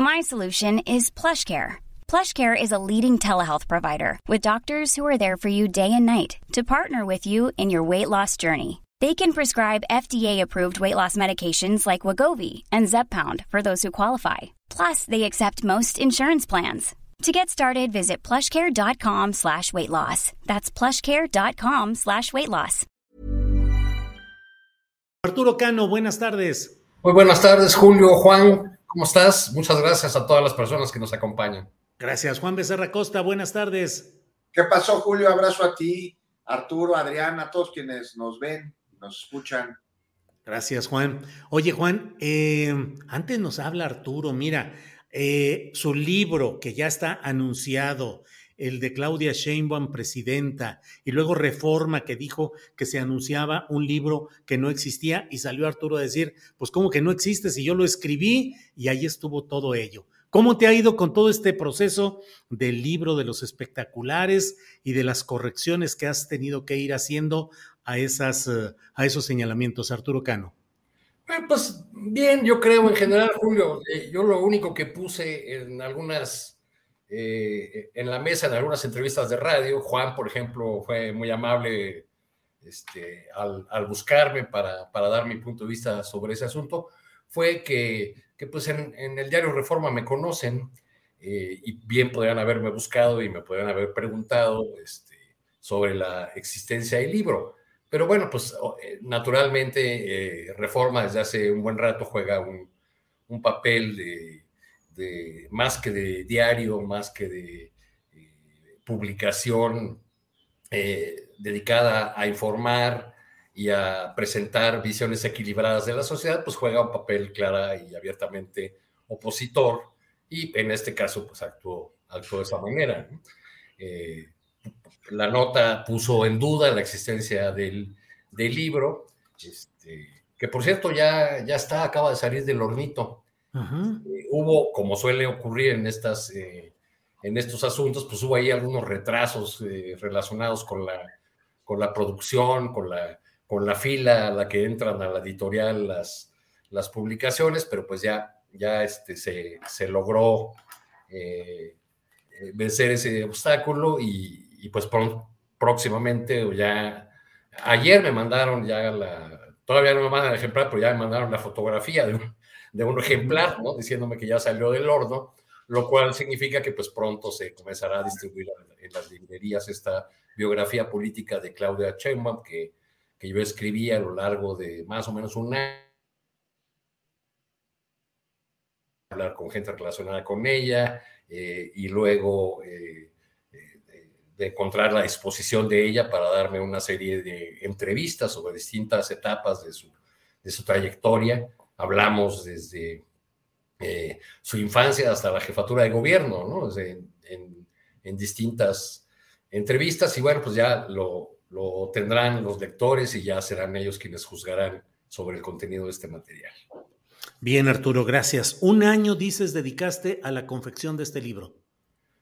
My solution is PlushCare. PlushCare is a leading telehealth provider with doctors who are there for you day and night to partner with you in your weight loss journey. They can prescribe FDA-approved weight loss medications like Wagovi and Zepbound for those who qualify. Plus, they accept most insurance plans. To get started, visit plushcare.com slash weight loss. That's plushcare.com slash weight loss. Arturo Cano, buenas tardes. Muy buenas tardes, Julio, Juan. ¿Cómo estás? Muchas gracias a todas las personas que nos acompañan. Gracias, Juan Becerra Costa. Buenas tardes. ¿Qué pasó, Julio? Abrazo a ti, Arturo, Adrián, a todos quienes nos ven, nos escuchan. Gracias, Juan. Oye, Juan, eh, antes nos habla Arturo, mira, eh, su libro que ya está anunciado, el de Claudia Sheinbaum, presidenta, y luego Reforma, que dijo que se anunciaba un libro que no existía, y salió Arturo a decir, pues ¿cómo que no existe si yo lo escribí? Y ahí estuvo todo ello. ¿Cómo te ha ido con todo este proceso del libro de los espectaculares y de las correcciones que has tenido que ir haciendo a, esas, eh, a esos señalamientos, Arturo Cano? pues bien, yo creo en general, Julio, eh, yo lo único que puse en algunas eh, en la mesa en algunas entrevistas de radio. Juan, por ejemplo, fue muy amable este, al, buscarme para, para, dar mi punto de vista sobre ese asunto. Fue que, que pues en, el diario Reforma me conocen eh, y bien podrían haberme buscado y me podrían haber preguntado este, sobre la existencia del libro. Pero bueno, pues eh, naturalmente Reforma desde hace un buen rato juega un, un papel de más que de diario, más que de eh, publicación eh, dedicada a informar y a presentar visiones equilibradas de la sociedad, pues juega un papel clara y abiertamente opositor y en este caso pues actuó, actuó de esa manera. Eh, la nota puso en duda la existencia del, del libro, este, que por cierto ya, ya está, acaba de salir del hornito. Eh, hubo, como suele ocurrir en, estas, eh, en estos asuntos, pues hubo ahí algunos retrasos eh, relacionados con la, con la producción, con la, con la fila a la que entran a la editorial las, las publicaciones, pero pues ya, ya este, se, se logró vencer ese obstáculo y, pues próximamente o ya ayer me mandaron ya la, todavía no me mandan el ejemplar, pero ya me mandaron la fotografía de un, de un ejemplar, ¿no? Diciéndome que ya salió del horno, lo cual significa que pues pronto se comenzará a distribuir en las librerías esta biografía política de Claudia Sheinbaum que, que yo escribí a lo largo de más o menos un año. Hablar con gente relacionada con ella eh, y luego eh, de encontrar la exposición de ella para darme una serie de entrevistas sobre distintas etapas de su, de su trayectoria hablamos desde eh, su infancia hasta la jefatura de gobierno, ¿no? en, distintas entrevistas y bueno, pues ya lo, lo tendrán los lectores y ya serán ellos quienes juzgarán sobre el contenido de este material. Bien, Arturo, gracias. Un año, dices, dedicaste a la confección de este libro.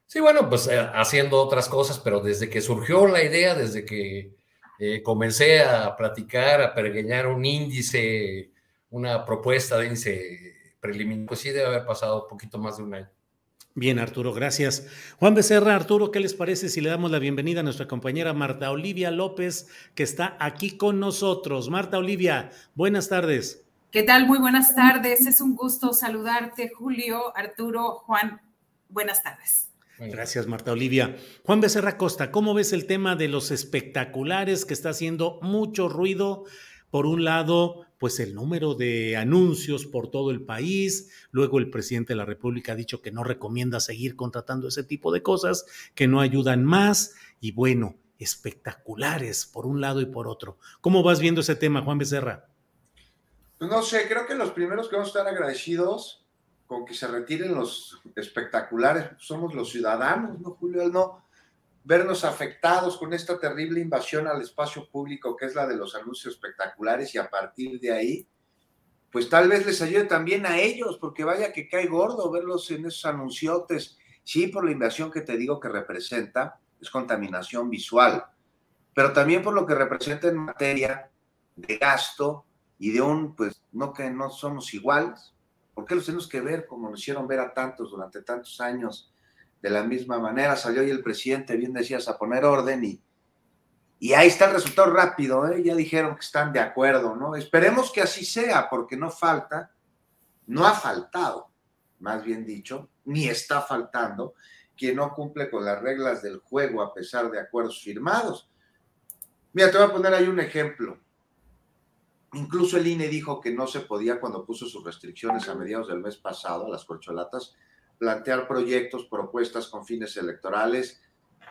Sí, bueno, pues eh, haciendo otras cosas, pero desde que surgió la idea, desde que eh, comencé a platicar, a pergueñar un índice una propuesta de índice preliminar, pues sí debe haber pasado un poquito más de un año. Bien, Arturo, gracias. Juan Becerra, Arturo, ¿qué les parece si le damos la bienvenida a nuestra compañera Marta Olivia López, que está aquí con nosotros? Marta Olivia, buenas tardes. ¿Qué tal? Muy buenas tardes. Es un gusto saludarte, Julio, Arturo, Juan. Buenas tardes. Gracias, Marta Olivia. Juan Becerra Costa, ¿cómo ves el tema de los espectaculares que está haciendo mucho ruido? Por un lado, pues el número de anuncios por todo el país. Luego el presidente de la República ha dicho que no recomienda seguir contratando ese tipo de cosas, que no ayudan más. Y bueno, espectaculares por un lado y por otro. ¿Cómo vas viendo ese tema, Juan Becerra? Pues no sé, creo que los primeros que vamos a estar agradecidos con que se retiren los espectaculares somos los ciudadanos, ¿no, Julio? No vernos afectados con esta terrible invasión al espacio público que es la de los anuncios espectaculares y a partir de ahí, pues tal vez les ayude también a ellos, porque vaya que cae gordo verlos en esos anunciotes, sí, por la invasión que te digo que representa, es contaminación visual, pero también por lo que representa en materia de gasto y de un, pues, no que no somos iguales, ¿por qué los tenemos que ver como nos hicieron ver a tantos durante tantos años? De la misma manera salió hoy el presidente, bien decías, a poner orden y, y ahí está el resultado rápido, ¿eh? ya dijeron que están de acuerdo, ¿no? Esperemos que así sea, porque no falta, no ha faltado, más bien dicho, ni está faltando quien no cumple con las reglas del juego a pesar de acuerdos firmados. Mira, te voy a poner ahí un ejemplo. Incluso el INE dijo que no se podía cuando puso sus restricciones a mediados del mes pasado a las corcholatas plantear proyectos, propuestas con fines electorales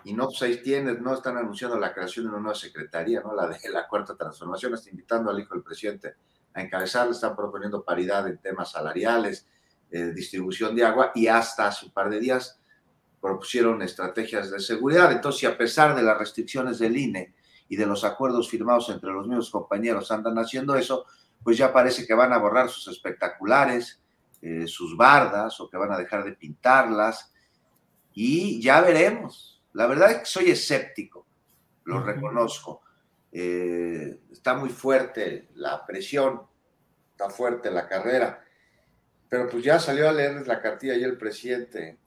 y no, pues ahí tienes, no están anunciando la creación de una nueva secretaría, ¿no? La de la cuarta transformación, está invitando al hijo del presidente a encabezarla, están proponiendo paridad en temas salariales, eh, distribución de agua y hasta hace un par de días propusieron estrategias de seguridad. Entonces, si a pesar de las restricciones del INE y de los acuerdos firmados entre los mismos compañeros andan haciendo eso, pues ya parece que van a borrar sus espectaculares, eh, sus bardas o que van a dejar de pintarlas y ya veremos. La verdad es que soy escéptico, lo reconozco. Eh, está muy fuerte la presión, está fuerte la carrera, pero pues ya salió a leerles la cartilla y el presidente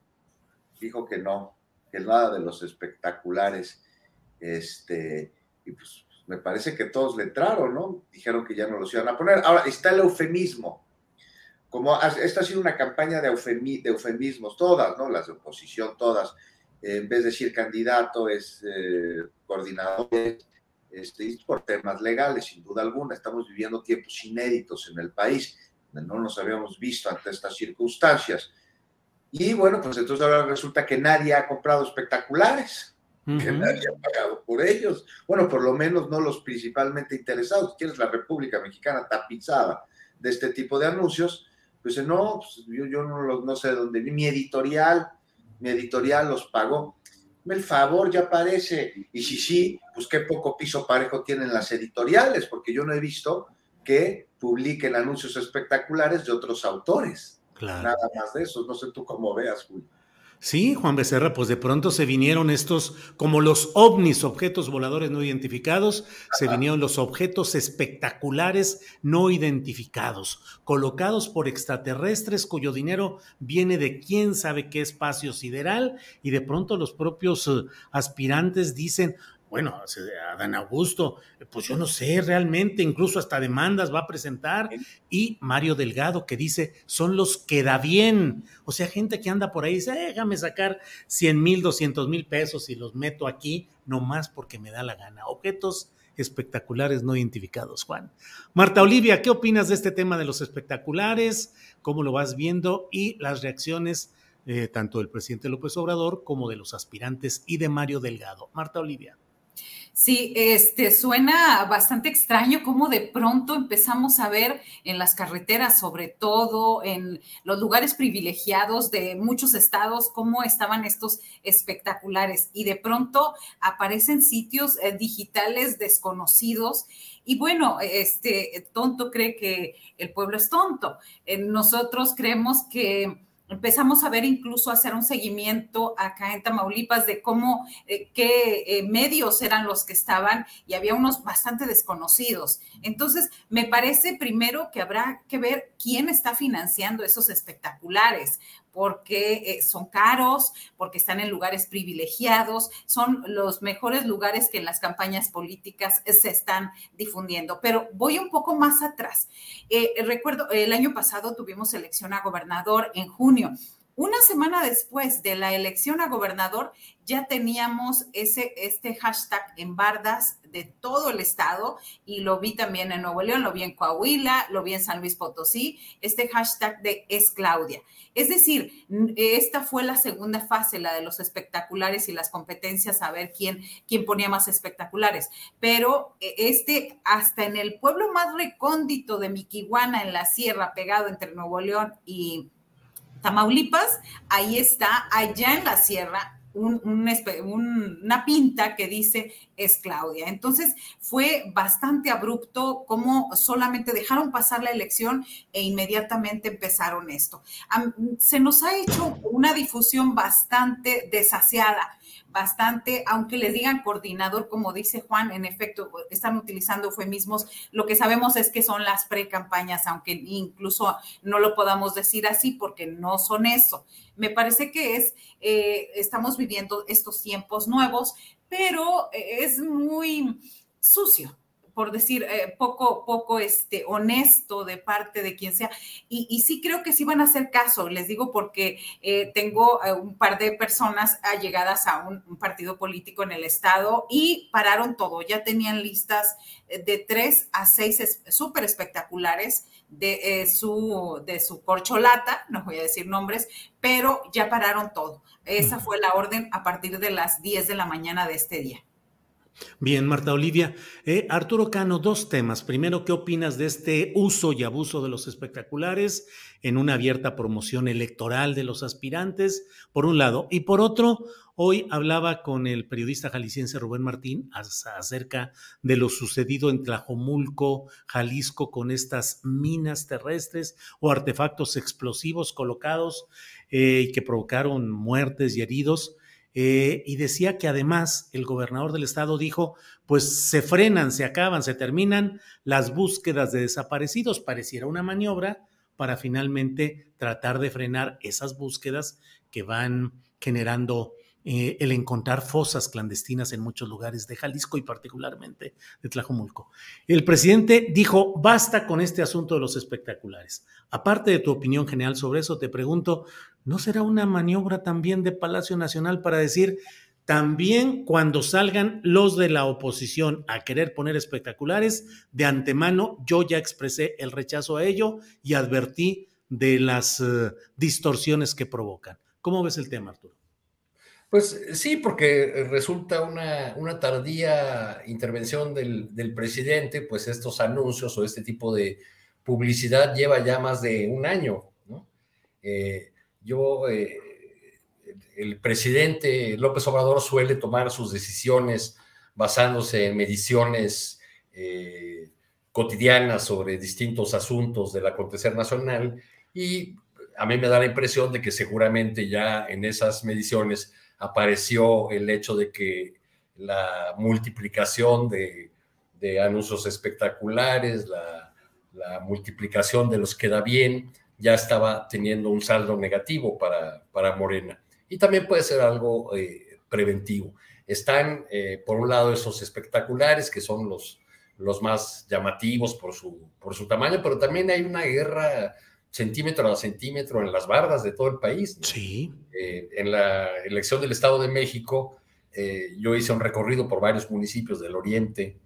dijo que no, que nada de los espectaculares, este, y pues me parece que todos le entraron, ¿no? Dijeron que ya no los iban a poner. Ahora, está el eufemismo. Como esta ha sido una campaña de, eufemismos, todas, ¿no? Las de oposición, todas. en vez de decir candidato, es eh, coordinador, este, por temas legales, sin duda alguna. Estamos viviendo tiempos inéditos en el país, no nos habíamos visto ante estas circunstancias. Y bueno, pues entonces ahora resulta que nadie ha comprado espectaculares, que nadie ha pagado por ellos. Bueno, por lo menos no los principalmente interesados. ¿Quieres la República Mexicana tapizada de este tipo de anuncios? Pues no, pues yo, yo no, no sé dónde vi. Mi editorial, mi editorial los pagó. El favor ya parece. Y si sí, pues qué poco piso parejo tienen las editoriales, porque yo no he visto que publiquen anuncios espectaculares de otros autores. Nada más de eso. No sé tú cómo veas, Julio. Sí, Juan Becerra, pues de pronto se vinieron estos, como los ovnis, objetos voladores no identificados, se vinieron los objetos espectaculares no identificados, colocados por extraterrestres cuyo dinero viene de quién sabe qué espacio sideral, y de pronto los propios eh, aspirantes dicen, bueno, Adán Augusto, pues yo no sé realmente, incluso hasta demandas va a presentar, y Mario Delgado que dice, son los que da bien, o sea, gente que anda por ahí dice, déjame sacar 100 mil, 200 mil pesos y los meto aquí, nomás porque me da la gana. Objetos espectaculares no identificados, Juan. Marta Olivia, ¿qué opinas de este tema de los espectaculares? ¿Cómo lo vas viendo? Y las reacciones eh, tanto del presidente López Obrador como de los aspirantes y de Mario Delgado. Marta Olivia. Sí, este suena bastante extraño cómo de pronto empezamos a ver en las carreteras, sobre todo en los lugares privilegiados de muchos estados, cómo estaban estos espectaculares y de pronto aparecen sitios eh, digitales desconocidos y bueno, este tonto cree que el pueblo es tonto. Eh, nosotros creemos que empezamos a ver incluso hacer un seguimiento acá en Tamaulipas de cómo, eh, qué eh, medios eran los que estaban y había unos bastante desconocidos. Entonces, me parece primero que habrá que ver quién está financiando esos espectaculares, porque eh, son caros, porque están en lugares privilegiados, son los mejores lugares que en las campañas políticas se están difundiendo. Pero voy un poco más atrás. Eh, recuerdo, el año pasado tuvimos elección a gobernador en junio Una semana después de la elección a gobernador, ya teníamos ese, este hashtag en bardas de todo el estado y lo vi también en Nuevo León, lo vi en Coahuila, lo vi en San Luis Potosí, este hashtag de es Claudia. Es decir, esta fue la segunda fase, la de los espectaculares y las competencias, a ver quién, quién ponía más espectaculares. Pero e, este, hasta en el pueblo más recóndito de Miquihuana, en la sierra, pegado entre Nuevo León y Tamaulipas, ahí está, allá en la sierra, una pinta que dice es Claudia. Entonces fue bastante abrupto como solamente dejaron pasar la elección e inmediatamente empezaron esto. Se nos ha hecho una difusión bastante desasiada bastante, aunque les digan coordinador, como dice Juan, en efecto, están utilizando eufemismos. Lo que sabemos es que son las pre-campañas, aunque incluso no lo podamos decir así porque no son eso. Me parece que es, eh, estamos viviendo estos tiempos nuevos, pero es muy sucio por decir, eh, poco, poco este, honesto de parte de quien sea. Y, sí creo que sí van a hacer caso, les digo porque eh, tengo eh, un par de personas allegadas a un, partido político en el estado y pararon todo, ya tenían listas de tres a seis súper espectaculares de, su, de su corcholata, no voy a decir nombres, pero ya pararon todo. Esa fue la orden a partir de las 10 de la mañana de este día. Bien, Marta Olivia. Eh, Arturo Cano, dos temas. Primero, ¿qué opinas de este uso y abuso de los espectaculares en una abierta promoción electoral de los aspirantes, por un lado? Y por otro, hoy hablaba con el periodista jalisciense Rubén Martín acerca de lo sucedido en Tlajomulco, Jalisco, con estas minas terrestres o artefactos explosivos colocados eh, que provocaron muertes y heridos. Eh, y decía que además el gobernador del estado dijo, pues se frenan, se acaban, se terminan las búsquedas de desaparecidos. Pareciera una maniobra para finalmente tratar de frenar esas búsquedas que van generando eh, el encontrar fosas clandestinas en muchos lugares de Jalisco y particularmente de Tlajomulco. El presidente dijo, basta con este asunto de los espectaculares. Aparte de tu opinión general sobre eso, te pregunto, ¿no será una maniobra también de Palacio Nacional para decir, también cuando salgan los de la oposición a querer poner espectaculares, de antemano yo ya expresé el rechazo a ello y advertí de las eh, distorsiones que provocan. ¿Cómo ves el tema, Arturo? Pues sí, porque resulta una, una tardía intervención del, del, presidente, pues estos anuncios o este tipo de publicidad lleva ya más de un año. ¿no? Eh, yo, eh, el presidente López Obrador suele tomar sus decisiones basándose en mediciones eh, cotidianas sobre distintos asuntos del acontecer nacional y a mí me da la impresión de que seguramente ya en esas mediciones apareció el hecho de que la multiplicación de, anuncios espectaculares, la, multiplicación de los que da bien, ya estaba teniendo un saldo negativo para, para Morena. Y también puede ser algo eh, preventivo. Están, eh, por un lado, esos espectaculares, que son los, los más llamativos por su, por su tamaño, pero también hay una guerra centímetro a centímetro en las bardas de todo el país. Sí. Eh, en la elección del Estado de México, eh, yo hice un recorrido por varios municipios del oriente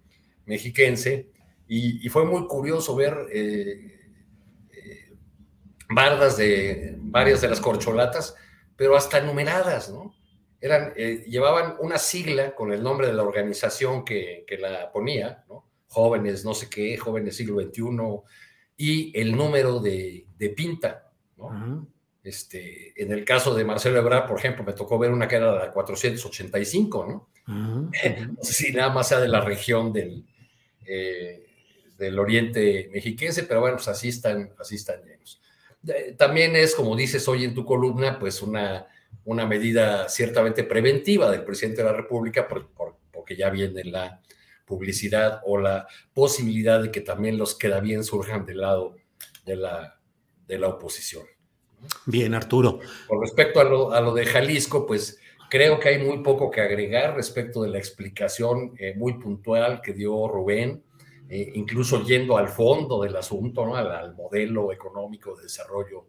mexiquense y, fue muy curioso ver eh, bardas de varias de las corcholatas, pero hasta numeradas, ¿no? Eran, llevaban una sigla con el nombre de la organización que, que la ponía, ¿no? Jóvenes, no sé qué, jóvenes siglo XXI, y el número de, pinta. ¿no? este, en el caso de Marcelo Ebrard, por ejemplo, me tocó ver una que era la 485, ¿no? no sé si nada más sea de la región del, eh, del oriente mexiquense, pero bueno, pues así están, así están llenos. También es, como dices hoy en tu columna, pues una, una medida ciertamente preventiva del presidente de la República, porque ya viene la, publicidad o la posibilidad de que también los queda bien surjan del lado de la, de la oposición. Bien, Arturo. Con respecto a lo, a lo, de Jalisco, pues creo que hay muy poco que agregar respecto de la explicación eh, muy puntual que dio Rubén, eh, incluso yendo al fondo del asunto, ¿no? al, modelo económico de desarrollo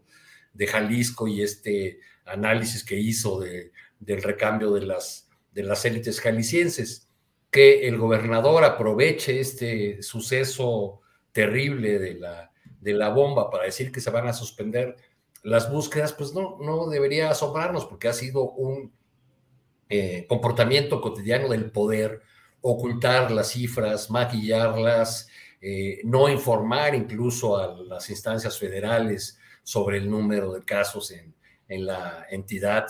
de Jalisco y este análisis que hizo de, del recambio de las, de las élites jaliscienses. Que el gobernador aproveche este suceso terrible de la, de la bomba para decir que se van a suspender las búsquedas, pues no, no debería asombrarnos porque ha sido un eh, comportamiento cotidiano del poder, ocultar las cifras, maquillarlas, eh, no informar incluso a las instancias federales sobre el número de casos en, en la entidad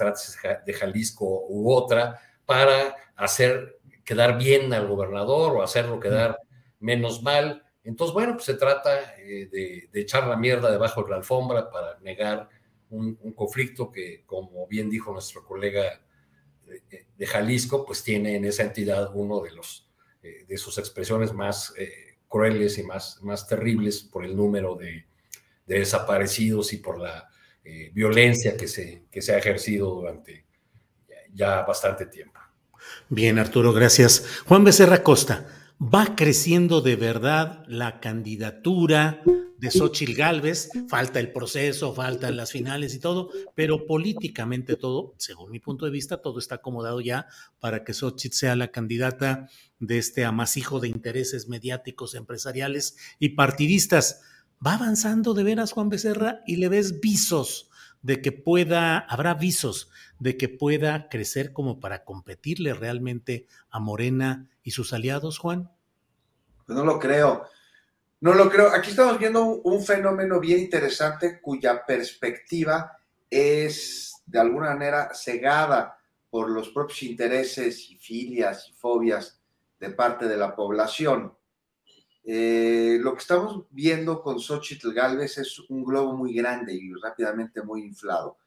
de Jalisco u otra, para hacer quedar bien al gobernador o hacerlo quedar menos mal. Entonces, bueno, pues se trata eh, de, echar la mierda debajo de la alfombra para negar un, conflicto que, como bien dijo nuestro colega de, Jalisco, pues tiene en esa entidad uno de los eh, de sus expresiones más eh, crueles y más, más terribles por el número de, desaparecidos y por la violencia que se, que se ha ejercido durante ya bastante tiempo. Bien, Arturo, gracias. Juan Becerra Costa, ¿va creciendo de verdad la candidatura de Xochitl Galvez? Falta el proceso, faltan las finales y todo, pero políticamente todo, según mi punto de vista, todo está acomodado ya para que Xochitl sea la candidata de este amasijo de intereses mediáticos, empresariales y partidistas va avanzando de veras Juan Becerra y le ves visos de que pueda, habrá visos de que pueda crecer como para competirle realmente a Morena y sus aliados, Juan? Pues no lo creo. No lo creo. Aquí estamos viendo un, fenómeno bien interesante cuya perspectiva es de alguna manera cegada por los propios intereses y filias y fobias de parte de la población. Eh, lo que estamos viendo con Xochitl Galvez es un globo muy grande y rápidamente muy inflado.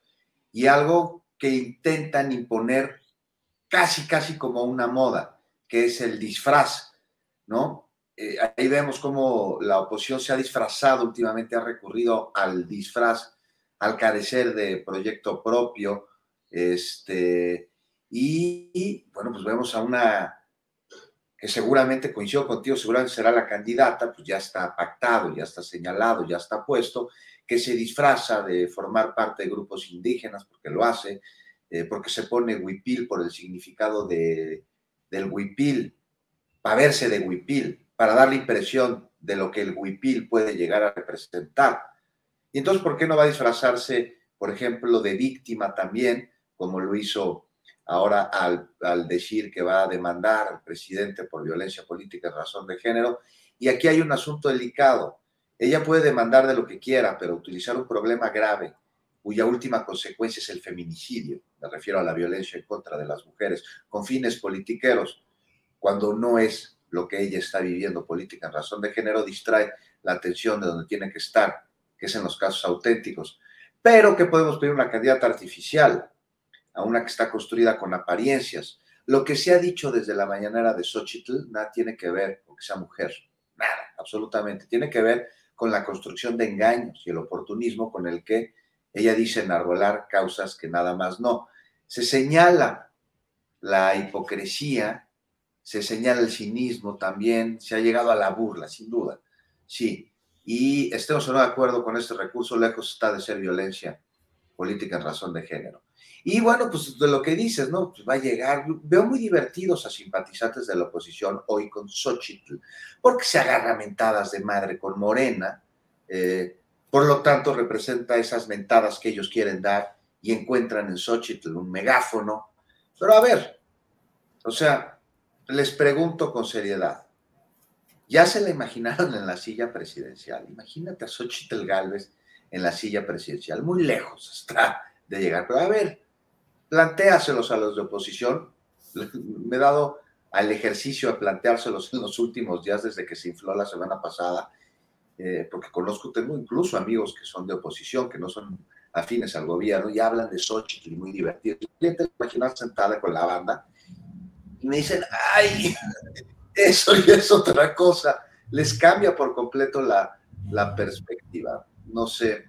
Y algo que intentan imponer casi, casi como una moda, que es el disfraz, ¿no? Eh, ahí vemos cómo la oposición se ha disfrazado últimamente, ha recurrido al disfraz al carecer de proyecto propio, este, y bueno, pues vemos a una que seguramente coincido contigo, seguramente será la candidata, pues ya está pactado, ya está señalado, ya está puesto, que se disfraza de formar parte de grupos indígenas, porque lo hace, eh, porque se pone huipil por el significado de, del huipil, para verse de huipil, para dar la impresión de lo que el huipil puede llegar a representar. Y entonces, ¿por qué no va a disfrazarse, por ejemplo, de víctima también, como lo hizo ahora al, decir que va a demandar al presidente por violencia política en razón de género. Y aquí hay un asunto delicado. Ella puede demandar de lo que quiera, pero utilizar un problema grave cuya última consecuencia es el feminicidio, me refiero a la violencia en contra de las mujeres, con fines politiqueros, cuando no es lo que ella está viviendo política en razón de género, distrae la atención de donde tiene que estar, que es en los casos auténticos. Pero que podemos pedir una candidata artificial, a una que está construida con apariencias. Lo que se ha dicho desde la mañanera de Xochitl nada tiene que ver con que sea mujer, nada, absolutamente. Tiene que ver con la construcción de engaños y el oportunismo con el que ella dice enarbolar causas que nada más no. Se señala la hipocresía, se señala el cinismo también, se ha llegado a la burla, sin duda, sí. Y estemos o no de acuerdo con este recurso, lejos está de ser violencia política en razón de género. Y bueno, pues de lo que dices, ¿no? Pues va a llegar, veo muy divertidos a simpatizantes de la oposición hoy con Xochitl, porque se agarra mentadas de madre con Morena, eh, por lo tanto representa esas mentadas que ellos quieren dar y encuentran en Xochitl un megáfono. Pero a ver, o sea, les pregunto con seriedad, ya se la imaginaron en la silla presidencial, imagínate a Xochitl Galvez en la silla presidencial, muy lejos está de llegar, pero a ver, plantéaselos a los de oposición. Me he dado al ejercicio de planteárselos en los últimos días desde que se infló la semana pasada, eh, porque conozco, tengo incluso amigos que son de oposición, que no son afines al gobierno, y hablan de Xochitl muy divertidos. Yo te imaginas sentada con la banda y me dicen, ay, eso ya es otra cosa. Les cambia por completo la, la perspectiva. No sé,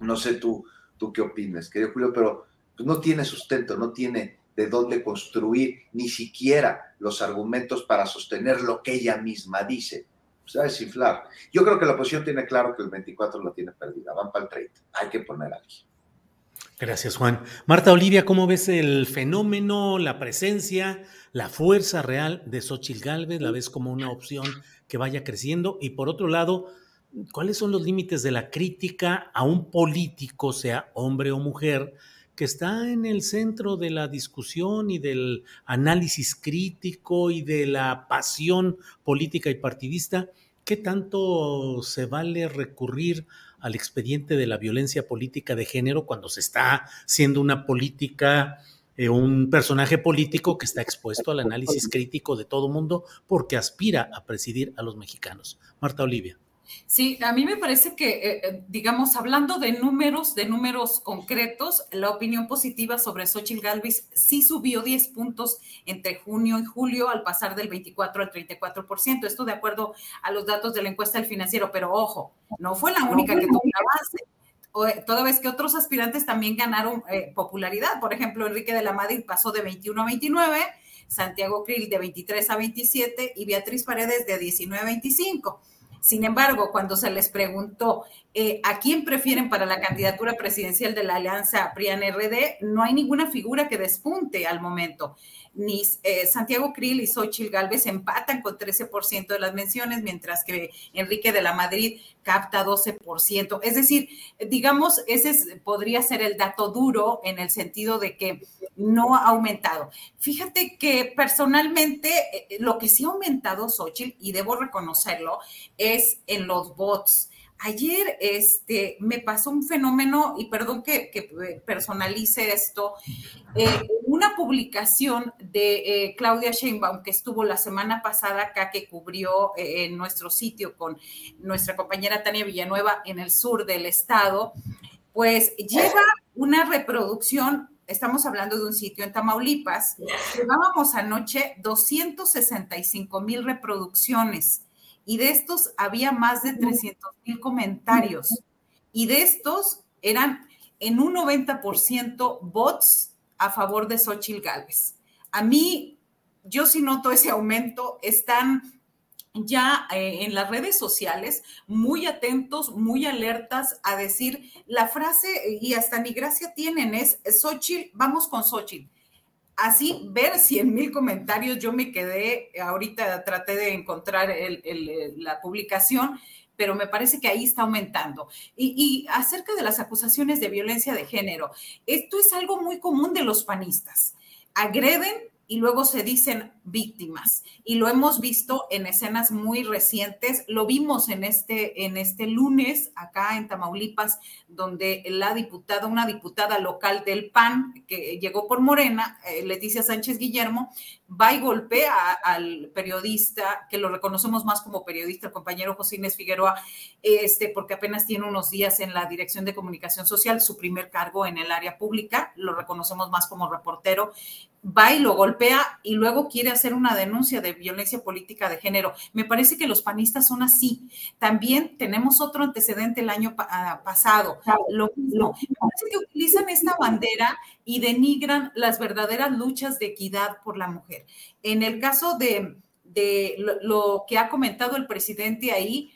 no sé tú, tú qué opinas, querido Julio, pero pues, no tiene sustento, no tiene de dónde construir ni siquiera los argumentos para sostener lo que ella misma dice. Pues a desinflar. Yo creo que la oposición tiene claro que el 24 lo tiene perdida, van para el 30, hay que poner aquí. Gracias, Juan. Marta Olivia, ¿cómo ves el fenómeno, la presencia, la fuerza real de Xochitl Galvez? ¿La ves como una opción que vaya creciendo? Y por otro lado, ¿cuáles son los límites de la crítica a un político, sea hombre o mujer, que está en el centro de la discusión y del análisis crítico y de la pasión política y partidista? ¿Qué tanto se vale recurrir al expediente de la violencia política de género cuando se está haciendo una política, eh, un personaje político que está expuesto al análisis crítico de todo mundo porque aspira a presidir a los mexicanos. Marta Olivia. Sí, a mí me parece que, eh, eh, digamos, hablando de números, de números concretos, la opinión positiva sobre Xochitl Galvez sí subió 10 puntos entre junio y julio al pasar del 24 al 34%. Esto de acuerdo a los datos de la encuesta del financiero, pero ojo, no fue la única que tuvo la base. Toda vez que otros aspirantes también ganaron eh, popularidad. Por ejemplo, Enrique de la Madrid pasó de 21 a 29, Santiago Krill de 23 a 27 y Beatriz Paredes de 19 a 25. Sin embargo, cuando se les preguntó eh, a quién prefieren para la candidatura presidencial de la alianza PRIAN-RD, no hay ninguna figura que despunte al momento ni eh, Santiago Krill y Xochitl Galvez empatan con 13% de las menciones, mientras que Enrique de la Madrid capta 12%. Es decir, digamos, ese podría ser el dato duro en el sentido de que no ha aumentado. Fíjate que personalmente eh, lo que sí ha aumentado Xochitl, y debo reconocerlo, es en los bots Ayer este, me pasó un fenómeno, y perdón que, eh, personalice esto, eh, una publicación de eh, Claudia Sheinbaum que estuvo la semana pasada acá, que cubrió en nuestro sitio con nuestra compañera Tania Villanueva en el sur del estado, pues lleva una reproducción estamos hablando de un sitio en Tamaulipas, llevábamos anoche 265 mil reproducciones y de estos había más de 300 mil comentarios. Y de estos eran en un 90% bots a favor de Xochitl Gálvez. A mí, yo sí noto ese aumento, están ya eh, en las redes sociales muy atentos, muy alertas a decir la frase, y hasta ni gracia tienen, es Xochitl, vamos con Xochitl así ver 100 mil comentarios, yo me quedé, ahorita traté de encontrar la publicación, pero me parece que ahí está aumentando. Y, y, acerca de las acusaciones de violencia de género, esto es algo muy común de los panistas. Agreden y luego se dicen víctimas. Y lo hemos visto en escenas muy recientes. Lo vimos en este, en este lunes acá en Tamaulipas, donde la diputada, una diputada local del PAN, que llegó por Morena, eh, Leticia Sánchez Guillermo, va y golpea al periodista, que lo reconocemos más como periodista, el compañero José Inés Figueroa, este, porque apenas tiene unos días en la Dirección de Comunicación Social, su primer cargo en el área pública, lo reconocemos más como reportero, va y lo golpea y luego quiere hacer una denuncia de violencia política de género. Me parece que los panistas son así. También tenemos otro antecedente el año ah, pasado. Lo mismo. Me parece que utilizan esta bandera y denigran las verdaderas luchas de equidad por la mujer. En el caso de, lo, que ha comentado el presidente ahí,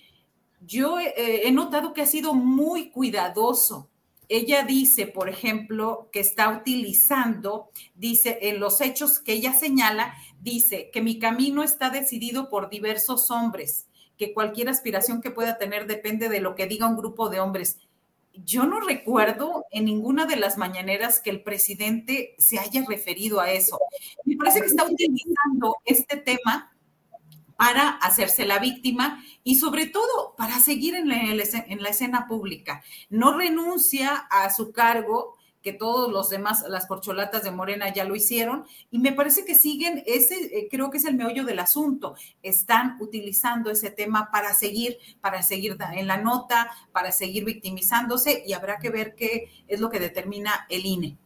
yo he notado que ha sido muy cuidadoso ella dice, por ejemplo, que está utilizando, dice, en los hechos que ella señala, dice que mi camino está decidido por diversos hombres, que cualquier aspiración que pueda tener depende de lo que diga un grupo de hombres. Yo no recuerdo en ninguna de las mañaneras que el presidente se haya referido a eso. Me parece que está utilizando este tema para hacerse la víctima y sobre todo para seguir en la, en la, escena pública. No renuncia a su cargo, que todos los demás, las corcholatas de Morena ya lo hicieron, y me parece que siguen, ese eh, creo que es el meollo del asunto, están utilizando ese tema para seguir, para seguir en la nota, para seguir victimizándose, y habrá que ver qué es lo que determina el INE.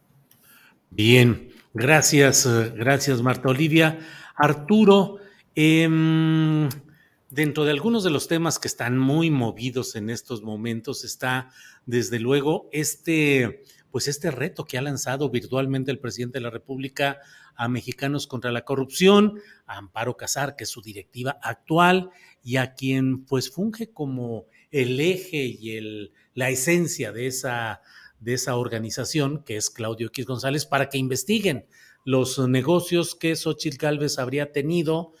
Bien, gracias, eh, gracias Marta Olivia. Arturo, Em, dentro de algunos de los temas que están muy movidos en estos momentos está, desde luego, este, pues este reto que ha lanzado virtualmente el presidente de la República a Mexicanos contra la Corrupción, a Amparo Casar, que es su directiva actual, y a quien pues funge como el eje y el, la esencia de esa de esa organización, que es Claudio X González, para que investiguen los negocios que Xochitl Gálvez habría tenido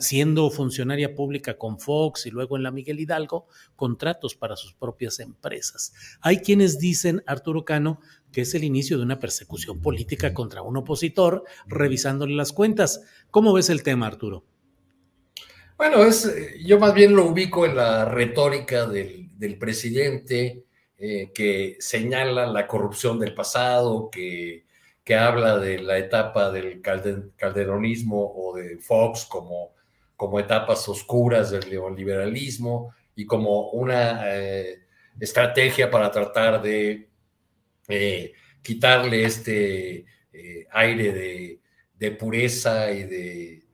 siendo funcionaria pública con Fox y luego en la Miguel Hidalgo, contratos para sus propias empresas. Hay quienes dicen, Arturo Cano, que es el inicio de una persecución política contra un opositor, revisándole las cuentas. ¿Cómo ves el tema, Arturo? Bueno, es, yo más bien lo ubico en la retórica del, presidente eh, que señala la corrupción del pasado, que que habla de la etapa del calderonismo o de Fox como, como etapas oscuras del neoliberalismo y como una eh, estrategia para tratar de eh, quitarle este eh, aire de, pureza y de,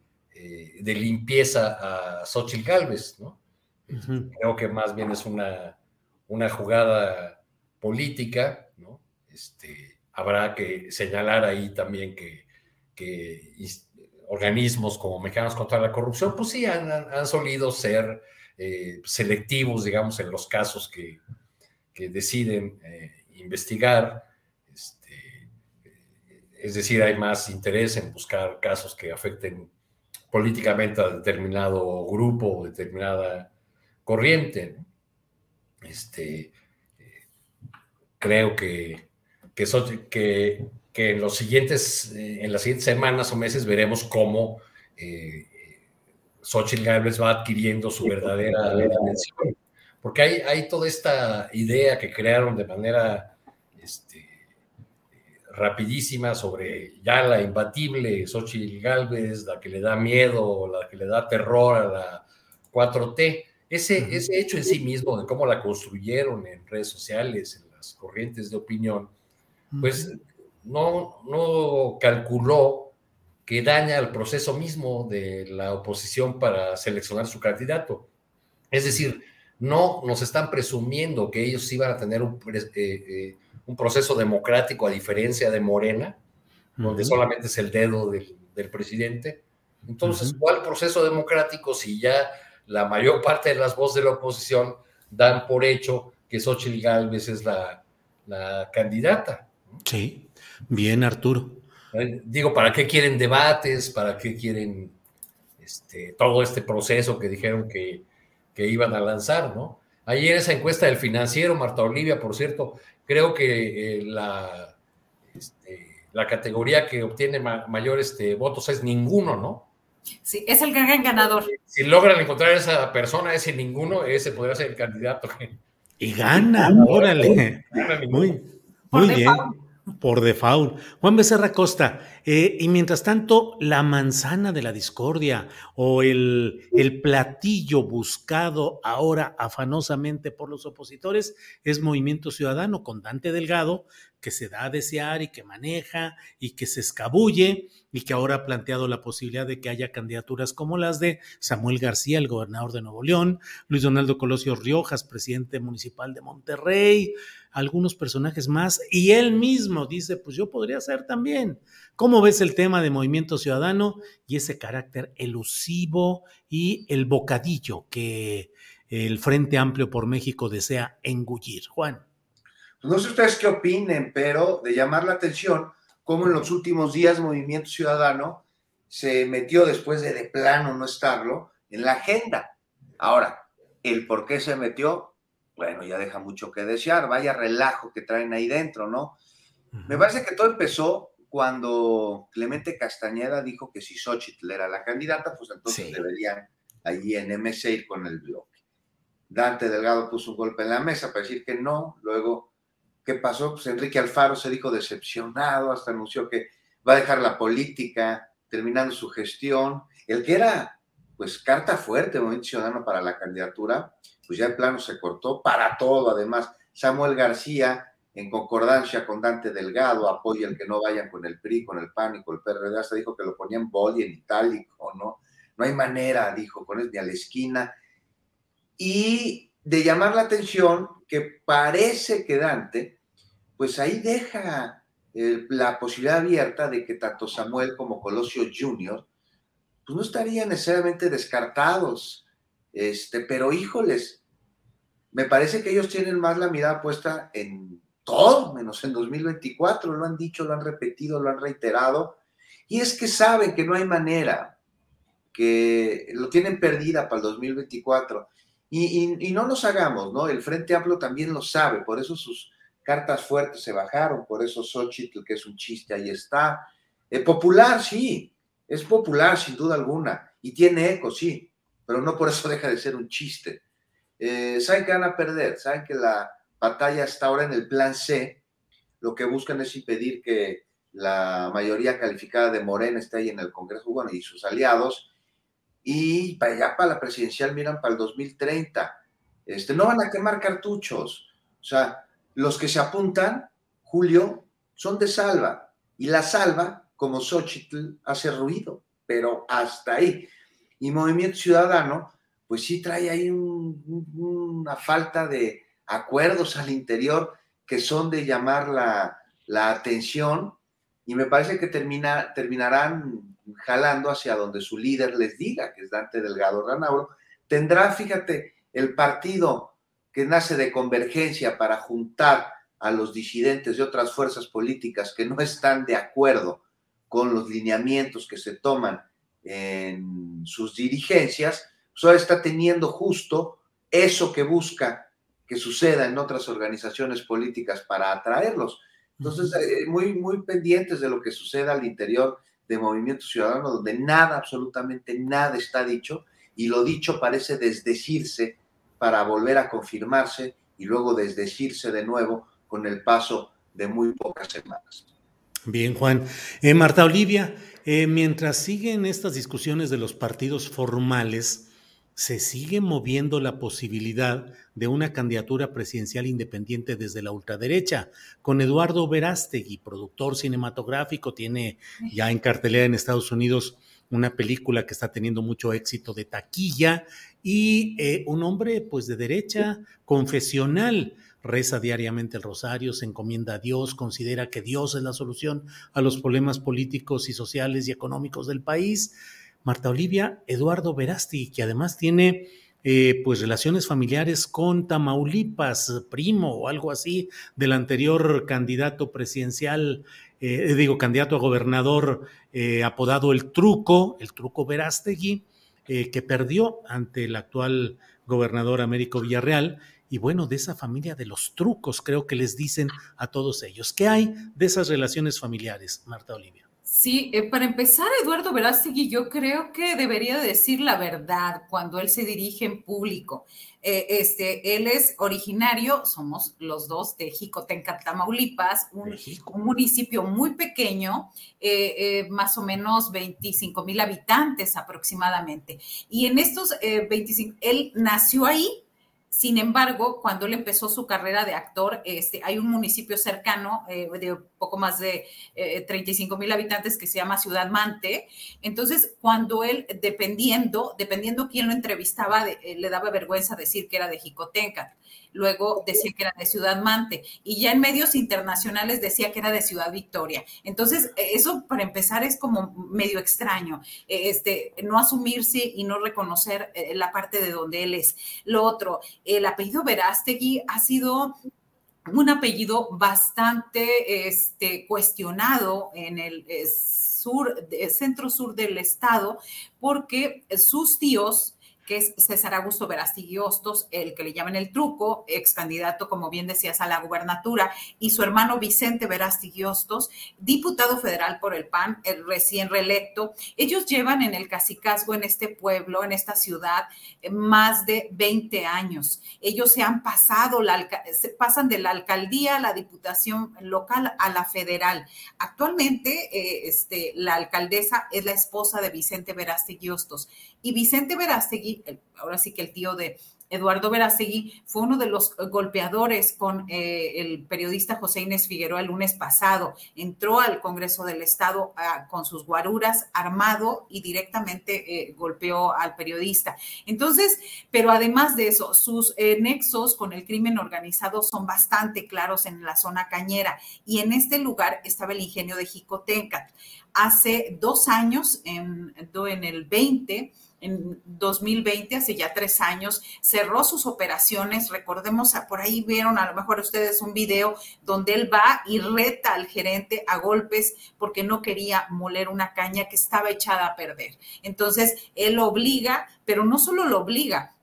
de, limpieza a Xochitl Galvez, ¿no? Creo que más bien es una, una jugada política, ¿no? Este, habrá que señalar ahí también que, organismos como Mexicanos contra la Corrupción, pues sí, han, solido ser eh, selectivos, digamos, en los casos que, deciden eh, investigar. Este, es decir, hay más interés en buscar casos que afecten políticamente a determinado grupo o determinada corriente. Este, eh, creo que que, que, en, los siguientes, eh, en las siguientes semanas o meses veremos cómo eh, Xochitl Gálvez va adquiriendo su verdadera dimensión. Porque hay, hay toda esta idea que crearon de manera este, rapidísima sobre ya la imbatible Xochitl Gálvez, la que le da miedo, la que le da terror a la 4T. Ese, ese hecho en sí mismo de cómo la construyeron en redes sociales, en las corrientes de opinión, pues no, no calculó que daña el proceso mismo de la oposición para seleccionar su candidato. Es decir, no nos están presumiendo que ellos iban a tener un, eh, eh, un proceso democrático a diferencia de Morena, donde solamente es el dedo del, presidente. Entonces, ¿cuál proceso democrático si ya la mayor parte de las voces de la oposición dan por hecho que Xochitl Gálvez es la, la candidata? Sí, bien, Arturo. Digo, ¿para qué quieren debates? ¿Para qué quieren este, todo este proceso que dijeron que, iban a lanzar, ¿no? Ayer esa encuesta del financiero, Marta Olivia, por cierto, creo que eh, la, este, la categoría que obtiene mayores este, votos es ninguno, ¿no? Sí, es el gran ganador. Si logran encontrar esa persona, ese ninguno, ese podría ser el candidato. Y gana, órale. Muy, muy bien. Por default. Juan Becerra Costa, eh, y mientras tanto, la manzana de la discordia o el, platillo buscado ahora afanosamente por los opositores es Movimiento Ciudadano con Dante Delgado, que se da a desear y que maneja y que se escabulle y que ahora ha planteado la posibilidad de que haya candidaturas como las de Samuel García, el gobernador de Nuevo León, Luis Donaldo Colosio Riojas, presidente municipal de Monterrey, algunos personajes más, y él mismo dice, pues yo podría ser también. ¿Cómo ves el tema de movimiento ciudadano y ese carácter elusivo y el bocadillo que el Frente Amplio por México desea engullir? Juan. No sé ustedes qué opinen, pero de llamar la atención cómo en los últimos días Movimiento Ciudadano se metió después de de plano no estarlo en la agenda. Ahora, el por qué se metió, bueno, ya deja mucho que desear, vaya relajo que traen ahí dentro, ¿no? Me parece que todo empezó cuando Clemente Castañeda dijo que si Xochitl era la candidata, pues entonces deberían allí en MC ir con el bloque. Dante Delgado puso un golpe en la mesa para decir que no, luego, ¿qué pasó? Pues Enrique Alfaro se dijo decepcionado, hasta anunció que va a dejar la política, terminando su gestión. El que era, pues, carta fuerte, Movimiento Ciudadano para la candidatura, pues ya el plano se cortó para todo, además. Samuel García, en concordancia con Dante Delgado, apoya el que no vayan con el PRI, con el PAN y con el PRD, hasta dijo que lo ponían boli en itálico, ¿no? No hay manera, dijo, con él ni a la esquina. Y de llamar la atención que parece que Dante, pues ahí deja la posibilidad abierta de que tanto Samuel como Colosio Jr., pues no estarían necesariamente descartados, este, pero híjoles, me parece que ellos tienen más la mirada puesta en todo menos en 2024, lo han dicho, lo han repetido, lo han reiterado, y es que saben que no hay manera, que lo tienen perdida para el 2024. Y, no nos hagamos, ¿no? El Frente Amplio también lo sabe, por eso sus cartas fuertes se bajaron, por eso Xochitl, que es un chiste, ahí está. Eh, popular, sí, es popular sin duda alguna, y tiene eco, sí, pero no por eso deja de ser un chiste. Eh, saben que van a perder, saben que la batalla está ahora en el plan C, lo que buscan es impedir que la mayoría calificada de Morena esté ahí en el Congreso, bueno, y sus aliados, y para allá, para la presidencial, miran para el 2030. Este, no van a quemar cartuchos. O sea, los que se apuntan, Julio, son de salva. Y la salva, como Xochitl, hace ruido, pero hasta ahí. Y Movimiento Ciudadano, pues sí trae ahí una falta de acuerdos al interior que son de llamar la, atención y me parece que termina, terminarán jalando hacia donde su líder les diga, que es Dante Delgado Ranauro, tendrá, fíjate, el partido que nace de convergencia para juntar a los disidentes de otras fuerzas políticas que no están de acuerdo con los lineamientos que se toman en sus dirigencias, solo pues está teniendo justo eso que busca que suceda en otras organizaciones políticas para atraerlos. Entonces, eh, muy, muy pendientes de lo que suceda al interior de Movimiento Ciudadano, donde nada, absolutamente nada está dicho, y lo dicho parece desdecirse para volver a confirmarse y luego desdecirse de nuevo con el paso de muy pocas semanas. Bien, Juan. Eh, Marta Olivia, eh, mientras siguen estas discusiones de los partidos formales, se sigue moviendo la posibilidad de una candidatura presidencial independiente desde la ultraderecha, con Eduardo Verástegui, productor cinematográfico, tiene ya en cartelera en Estados Unidos una película que está teniendo mucho éxito de taquilla y eh, un hombre pues de derecha, confesional, reza diariamente el rosario, se encomienda a Dios, considera que Dios es la solución a los problemas políticos y sociales y económicos del país Marta Olivia Eduardo Verasti, que además tiene eh, pues relaciones familiares con Tamaulipas, primo o algo así del anterior candidato presidencial, eh, digo, candidato a gobernador eh, apodado El Truco, el Truco Verástegui, que perdió ante el actual gobernador Américo Villarreal. Y bueno, de esa familia de los trucos, creo que les dicen a todos ellos. ¿Qué hay de esas relaciones familiares, Marta Olivia? Sí, eh, para empezar, Eduardo Verástegui, yo creo que debería decir la verdad cuando él se dirige en público. Eh, este, él es originario, somos los dos de Jicotenca, Tamaulipas, un, municipio muy pequeño, eh, más o menos 25 mil habitantes aproximadamente. Y en estos 25, él nació ahí, sin embargo, cuando él empezó su carrera de actor, este, hay un municipio cercano eh, de poco más de 35 eh, mil habitantes que se llama Ciudad Mante. Entonces, cuando él, dependiendo, dependiendo quién lo entrevistaba, eh, le daba vergüenza decir que era de Jicotenca luego decía que era de Ciudad Mante y ya en medios internacionales decía que era de Ciudad Victoria. Entonces, e, eso para empezar es como medio extraño, e, este, no asumirse y no reconocer eh, la parte de donde él es. Lo otro, el apellido Verástegui ha sido un apellido bastante este, cuestionado en el sur, centro sur del estado, porque sus tíos que es César Augusto Verástegui Hostos, el que le llaman el truco, ex candidato, como bien decías, a la gubernatura, y su hermano Vicente Verástegui Hostos, diputado federal por el PAN, recién reelecto. Ellos llevan en el cacicazgo en este pueblo, en esta ciudad, eh, más de 20 años. Ellos se han pasado, la, pasan de la alcaldía a la diputación local a la federal. Actualmente, eh, este, la alcaldesa es la esposa de Vicente Verástegui. Y Vicente Verástegui, ahora sí que el tío de Eduardo Verástegui, fue uno de los golpeadores con eh, el periodista José Inés Figueroa el lunes pasado. Entró al Congreso del Estado ah, con sus guaruras armado y directamente eh, golpeó al periodista. Entonces, pero además de eso, sus eh, nexos con el crimen organizado son bastante claros en la zona cañera. Y en este lugar estaba el ingenio de Jicotenca. Hace dos años, en el 20, en 2020, hace ya tres años, cerró sus operaciones. Recordemos, por ahí vieron a lo mejor ustedes un video donde él va y reta al gerente a golpes porque no quería moler una caña que estaba echada a perder. Entonces, él obliga, pero no solo lo obliga,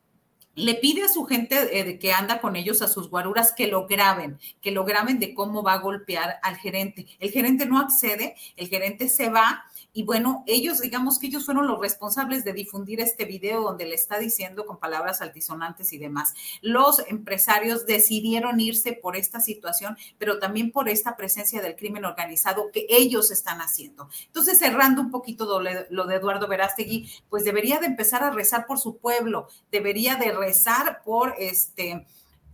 le pide a su gente eh, que anda con ellos, a sus guaruras, que lo graben, que lo graben de cómo va a golpear al gerente. El gerente no accede, el gerente se va y bueno, ellos, digamos que ellos fueron los responsables de difundir este video donde le está diciendo con palabras altisonantes y demás. Los empresarios decidieron irse por esta situación, pero también por esta presencia del crimen organizado que ellos están haciendo. Entonces, cerrando un poquito lo de Eduardo Verástegui, pues debería de empezar a rezar por su pueblo, debería de rezar por este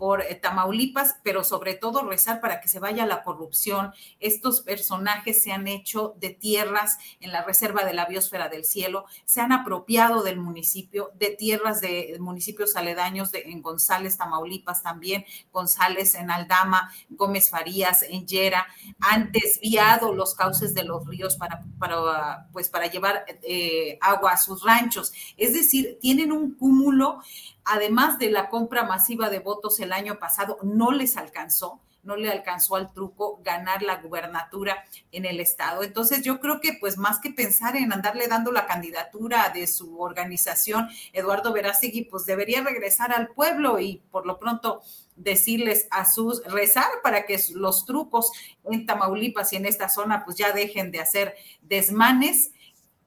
por eh, Tamaulipas, pero sobre todo rezar para que se vaya la corrupción. Estos personajes se han hecho de tierras en la reserva de la biosfera del cielo, se han apropiado del municipio, de tierras de municipios aledaños de, en González, Tamaulipas también, González en Aldama, Gómez Farías en Yera, han desviado los cauces de los ríos para, pues, para llevar eh, agua a sus ranchos. Es decir, tienen un cúmulo además de la compra masiva de votos el año pasado, no les alcanzó, no le alcanzó al truco ganar la gubernatura en el estado. Entonces yo creo que pues más que pensar en andarle dando la candidatura de su organización, Eduardo Verástegui pues debería regresar al pueblo y por lo pronto decirles a sus, rezar para que los trucos en Tamaulipas y en esta zona pues ya dejen de hacer desmanes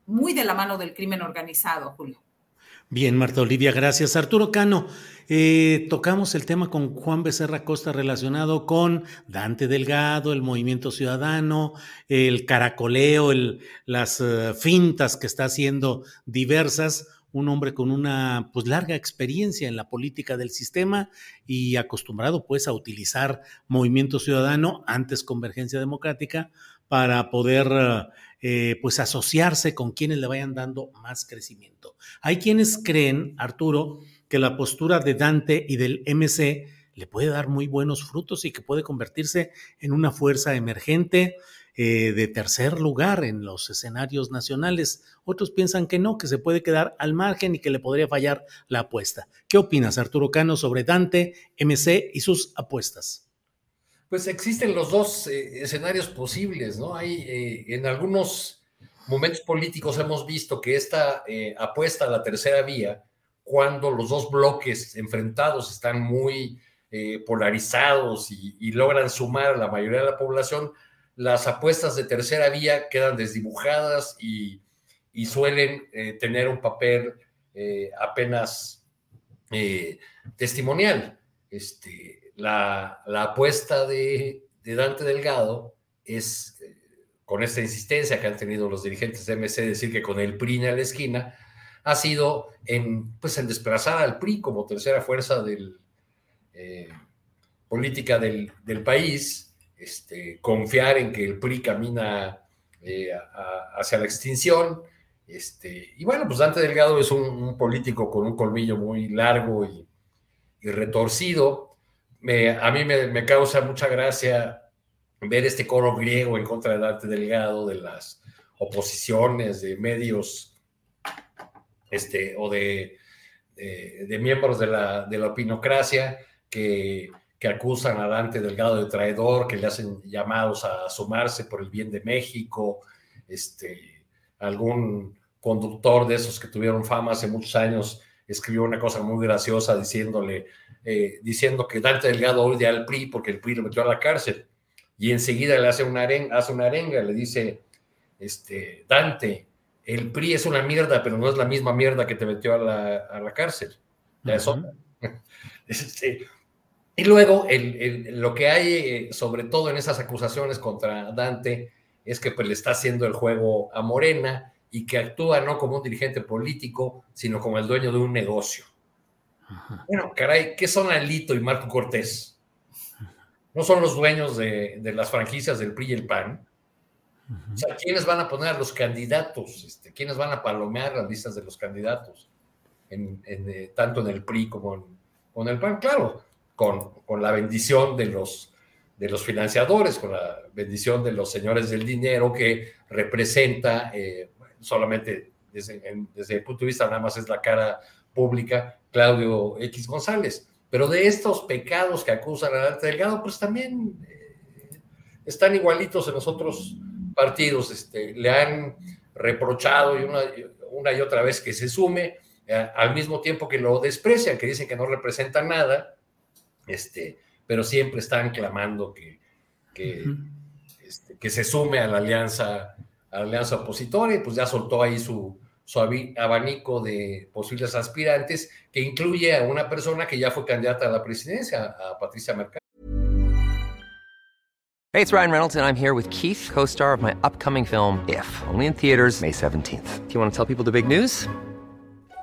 muy de la mano del crimen organizado, Julio. Bien, Marta Olivia, gracias. Arturo Cano, eh, tocamos el tema con Juan Becerra Costa relacionado con Dante Delgado, el movimiento ciudadano, el caracoleo, las eh, fintas que está haciendo diversas. Un hombre con una pues larga experiencia en la política del sistema y acostumbrado pues a utilizar movimiento ciudadano, antes Convergencia Democrática, para poder eh, pues asociarse con quienes le vayan dando más crecimiento. Hay quienes creen, Arturo, que la postura de Dante y del MC le puede dar muy buenos frutos y que puede convertirse en una fuerza emergente eh, de tercer lugar en los escenarios nacionales. Otros piensan que no, que se puede quedar al margen y que le podría fallar la apuesta. ¿Qué opinas, Arturo Cano, sobre Dante, MC y sus apuestas? Pues existen los dos eh, escenarios posibles, ¿no? Hay eh, en algunos momentos políticos hemos visto que esta eh, apuesta a la tercera vía, cuando los dos bloques enfrentados están muy polarizados y, logran sumar a la mayoría de la población, las apuestas de tercera vía quedan desdibujadas y, suelen tener un papel apenas testimonial. Este, la, apuesta de, Dante Delgado es, eh, con esta insistencia que han tenido los dirigentes de MC, decir que con el PRI en la esquina, ha sido en, pues, en desplazar al PRI como tercera fuerza del, eh, política del, país, este, confiar en que el PRI camina eh, hacia la extinción. Este, y bueno, pues Dante Delgado es un, político con un colmillo muy largo y, y retorcido, a mí me, causa mucha gracia ver este coro griego en contra de Dante Delgado, de las oposiciones, de medios este, o de, de, miembros de la, de la opinocracia que, que, acusan a Dante Delgado de traidor, que le hacen llamados a sumarse por el bien de México, este, algún conductor de esos que tuvieron fama hace muchos años escribió una cosa muy graciosa diciéndole, eh, diciendo que Dante Delgado odia al PRI porque el PRI lo metió a la cárcel. Y enseguida le hace una arenga, hace una arenga le dice, este, Dante, el PRI es una mierda, pero no es la misma mierda que te metió a la, cárcel. Este, y luego lo que hay, eh, sobre todo en esas acusaciones contra Dante, es que pues, le está haciendo el juego a Morena y que actúa no como un dirigente político, sino como el dueño de un negocio. Bueno, caray, ¿qué son Alito y Marco Cortés? ¿No son los dueños de, las franquicias del PRI y el PAN? O sea, ¿quiénes van a poner a los candidatos? Este, ¿Quiénes van a palomear las listas de los candidatos? En, eh, tanto en el PRI como en, el PAN, claro, con, con la bendición de los, de los financiadores, con la bendición de los señores del dinero que representa eh, solamente desde, desde, el punto de vista nada más es la cara pública, Claudio X González. Pero de estos pecados que acusan a Dante Delgado, pues también eh, están igualitos en los otros partidos. Este, le han reprochado y una, una y otra vez que se sume, eh, al mismo tiempo que lo desprecian, que dicen que no representa nada, este, pero siempre están clamando que, que, este, que se sume a la alianza, a la alianza opositora y pues ya soltó ahí su, su abanico de posibles aspirantes que incluye a una persona que ya fue candidata a la presidencia, a Patricia Mercado. Hey, it's Ryan Reynolds and I'm here with Keith, co-star of my upcoming film If, only in theaters May 17th. Do you want to tell people the big news?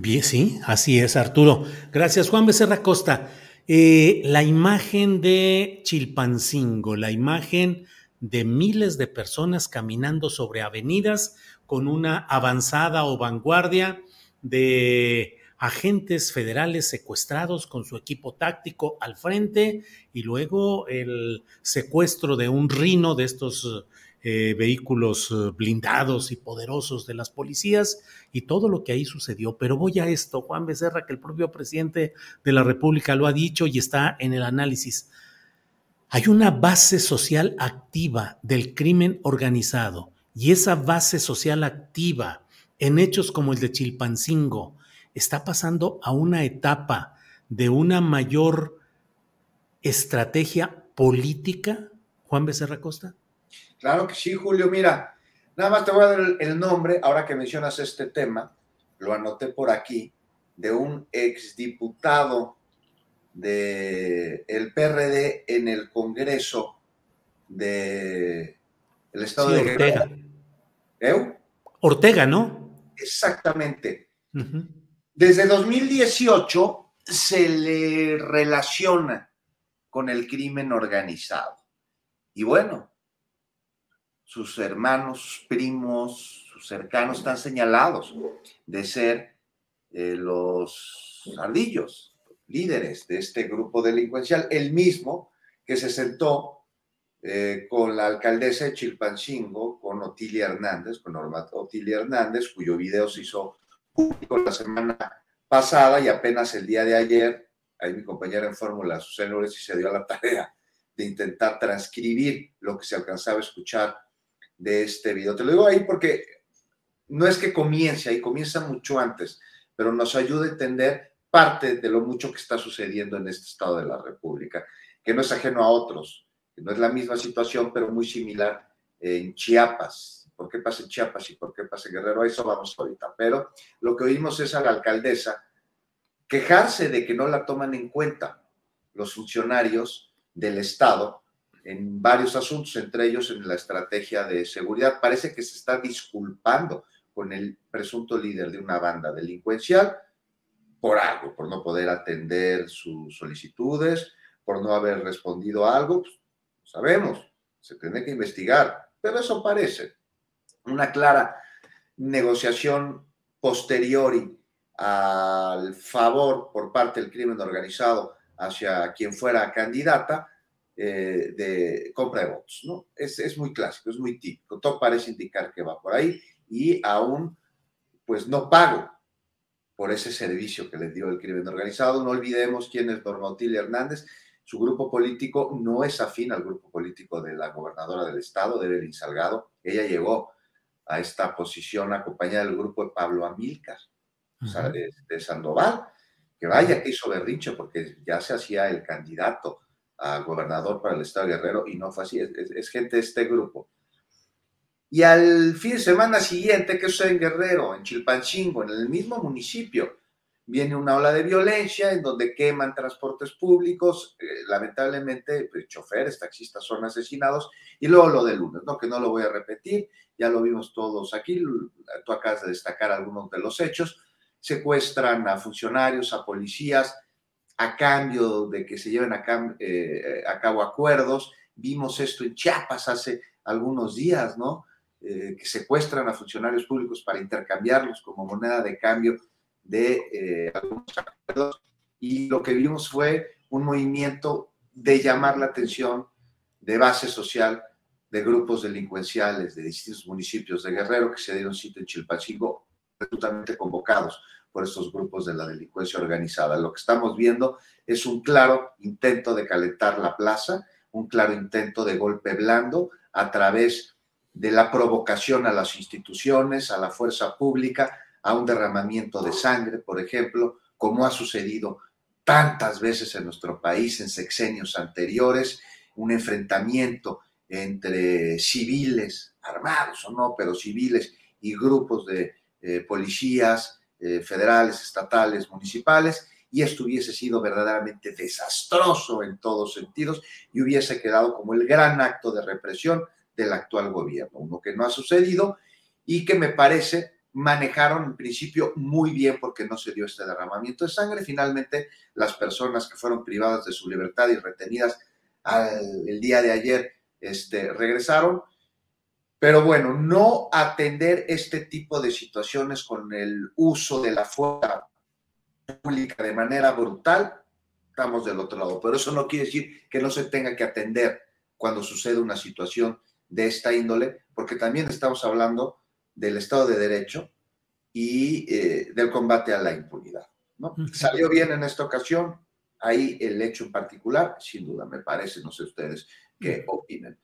Bien, sí, así es, Arturo. Gracias, Juan Becerra Costa. Eh, la imagen de Chilpancingo, la imagen de miles de personas caminando sobre avenidas con una avanzada o vanguardia de agentes federales secuestrados con su equipo táctico al frente y luego el secuestro de un rino de estos eh, vehículos eh, blindados y poderosos de las policías y todo lo que ahí sucedió. Pero voy a esto, Juan Becerra, que el propio presidente de la República lo ha dicho y está en el análisis. Hay una base social activa del crimen organizado y esa base social activa en hechos como el de Chilpancingo está pasando a una etapa de una mayor estrategia política, Juan Becerra Costa? Claro que sí, Julio. Mira, nada más te voy a dar el, nombre, ahora que mencionas este tema, lo anoté por aquí, de un exdiputado del el PRD en el Congreso de el Estado de Ortega. ¿Eh? Ortega, ¿no? Exactamente. Desde 2018 se le relaciona con el crimen organizado. Y bueno, sus hermanos, primos, sus cercanos están señalados de ser eh, los ardillos, líderes de este grupo delincuencial, el mismo que se sentó eh, con la alcaldesa de Chilpancingo, con Otilia Hernández, con Norma Otilia Hernández, cuyo video se hizo público la semana pasada y apenas el día de ayer, ahí mi compañera en fórmula, Susana y se dio a la tarea de intentar transcribir lo que se alcanzaba a escuchar de este video. Te lo digo ahí porque no es que comience ahí, comienza mucho antes, pero nos ayuda a entender parte de lo mucho que está sucediendo en este estado de la República, que no es ajeno a otros, que no es la misma situación, pero muy similar en Chiapas. ¿Por qué pasa en Chiapas y por qué pasa en Guerrero? A eso vamos ahorita. Pero lo que oímos es a la alcaldesa quejarse de que no la toman en cuenta los funcionarios del Estado en varios asuntos, entre ellos en la estrategia de seguridad. Parece que se está disculpando con el presunto líder de una banda delincuencial por algo, por no poder atender sus solicitudes, por no haber respondido a algo. Pues, sabemos, se tiene que investigar, pero eso parece una clara negociación posteriori al favor por parte del crimen organizado hacia quien fuera candidata eh, de compra de votos, ¿no? Es, es, muy clásico, es muy típico, todo parece indicar que va por ahí y aún, pues no pago por ese servicio que les dio el crimen organizado. No olvidemos quién es Norma Otilia Hernández. Su grupo político no es afín al grupo político de la gobernadora del estado, de Evelyn Salgado. Ella llegó a esta posición acompañada del grupo de Pablo Amílcar, de, de Sandoval, que vaya que hizo berrinche, porque ya se hacía el candidato a gobernador para el estado de Guerrero y no fue así, es, gente de este grupo. Y al fin de semana siguiente, ¿qué sucede en Guerrero? En Chilpancingo, en el mismo municipio, viene una ola de violencia en donde queman transportes públicos, eh, lamentablemente pues, choferes, taxistas son asesinados, y luego lo del lunes, ¿no? que no lo voy a repetir, ya lo vimos todos aquí, tú acabas de destacar algunos de los hechos, secuestran a funcionarios, a policías, a cambio de que se lleven a, eh, cabo acuerdos, vimos esto en Chiapas hace algunos días, ¿no? Eh, que secuestran a funcionarios públicos para intercambiarlos como moneda de cambio de eh, algunos acuerdos. Y lo que vimos fue un movimiento de llamar la atención de base social de grupos delincuenciales de distintos municipios de Guerrero que se dieron cita en Chilpancingo, absolutamente convocados por estos grupos de la delincuencia organizada. Lo que estamos viendo es un claro intento de calentar la plaza, un claro intento de golpe blando a través de la provocación a las instituciones, a la fuerza pública, a un derramamiento de sangre, por ejemplo, como ha sucedido tantas veces en nuestro país en sexenios anteriores, un enfrentamiento entre civiles, armados o no, pero civiles y grupos de eh, policías eh, federales, estatales, municipales, y esto hubiese sido verdaderamente desastroso en todos sentidos y hubiese quedado como el gran acto de represión del actual gobierno, uno que no ha sucedido y que me parece manejaron en principio muy bien porque no se dio este derramamiento de sangre. Finalmente, las personas que fueron privadas de su libertad y retenidas el día de ayer este, regresaron. Pero bueno, no atender este tipo de situaciones con el uso de la fuerza pública de manera brutal, estamos del otro lado. Pero eso no quiere decir que no se tenga que atender cuando sucede una situación de esta índole, porque también estamos hablando del Estado de Derecho y eh, del combate a la impunidad. ¿no? Salió bien en esta ocasión, ahí el hecho en particular, sin duda, me parece, no sé ustedes qué opinen.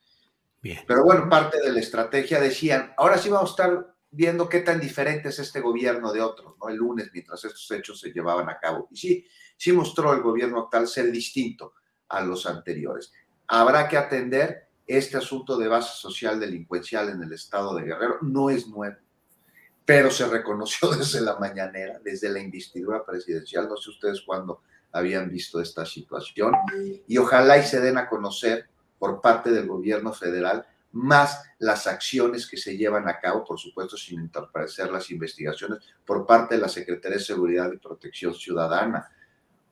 Bien. Pero bueno, parte de la estrategia decían, ahora sí vamos a estar viendo qué tan diferente es este gobierno de otros, ¿no? El lunes, mientras estos hechos se llevaban a cabo. Y sí, sí mostró el gobierno actual ser distinto a los anteriores. Habrá que atender este asunto de base social delincuencial en el estado de Guerrero no es nuevo, pero se reconoció desde la mañanera, desde la investidura presidencial, no sé ustedes cuándo habían visto esta situación, y ojalá y se den a conocer por parte del gobierno federal más las acciones que se llevan a cabo, por supuesto sin entorpecer las investigaciones, por parte de la Secretaría de Seguridad y Protección Ciudadana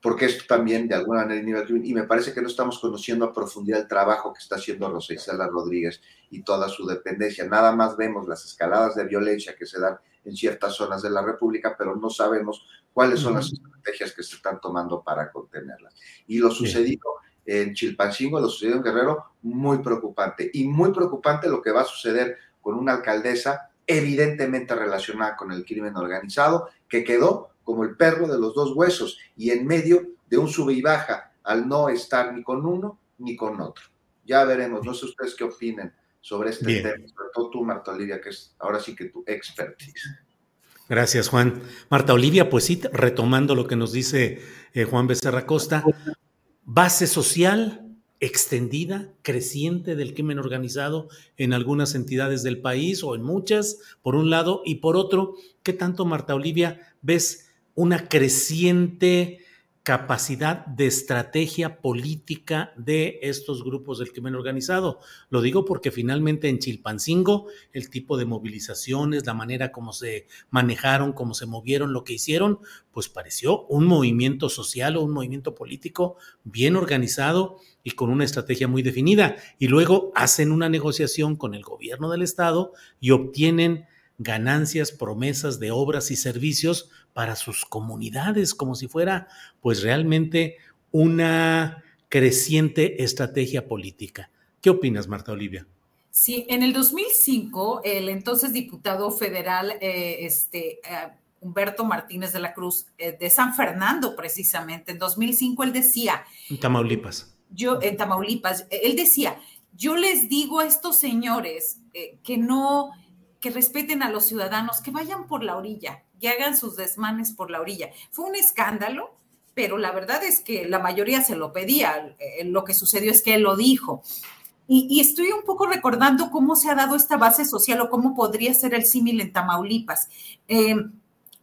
porque esto también de alguna manera y me parece que no estamos conociendo a profundidad el trabajo que está haciendo Rosa Isela Rodríguez y toda su dependencia. Nada más vemos las escaladas de violencia que se dan en ciertas zonas de la República, pero no sabemos cuáles son las estrategias que se están tomando para contenerlas. Y lo sucedido en Chilpancingo, lo sucedido en Guerrero, muy preocupante. Y muy preocupante lo que va a suceder con una alcaldesa evidentemente relacionada con el crimen organizado, que quedó como el perro de los dos huesos y en medio de un sube y baja al no estar ni con uno ni con otro. Ya veremos, no sé ustedes qué opinen sobre este tema, sobre todo tú, Marta Olivia, que es ahora sí que tu expertise. Gracias, Juan. Marta Olivia, pues sí, retomando lo que nos dice eh, Juan Becerra Costa, base social extendida, creciente del crimen organizado en algunas entidades del país o en muchas, por un lado, y por otro, ¿qué tanto, Marta Olivia, ves una creciente capacidad de estrategia política de estos grupos del crimen organizado. Lo digo porque finalmente en Chilpancingo el tipo de movilizaciones, la manera como se manejaron, cómo se movieron, lo que hicieron, pues pareció un movimiento social o un movimiento político bien organizado y con una estrategia muy definida. Y luego hacen una negociación con el gobierno del estado y obtienen ganancias, promesas de obras y servicios para sus comunidades, como si fuera pues realmente una creciente estrategia política. ¿Qué opinas, Marta Olivia? Sí, en el 2005, el entonces diputado federal, eh, este, eh, Humberto Martínez de la Cruz, eh, de San Fernando precisamente, en 2005 él decía... En Tamaulipas. Yo, en Tamaulipas, él decía, yo les digo a estos señores que no, que respeten a los ciudadanos, que vayan por la orilla, que hagan sus desmanes por la orilla. Fue un escándalo pero la verdad es que la mayoría se lo pedía. Eh, lo que sucedió es que él lo dijo. Y, estoy un poco recordando cómo se ha dado esta base social o cómo podría ser el símil en Tamaulipas. Eh,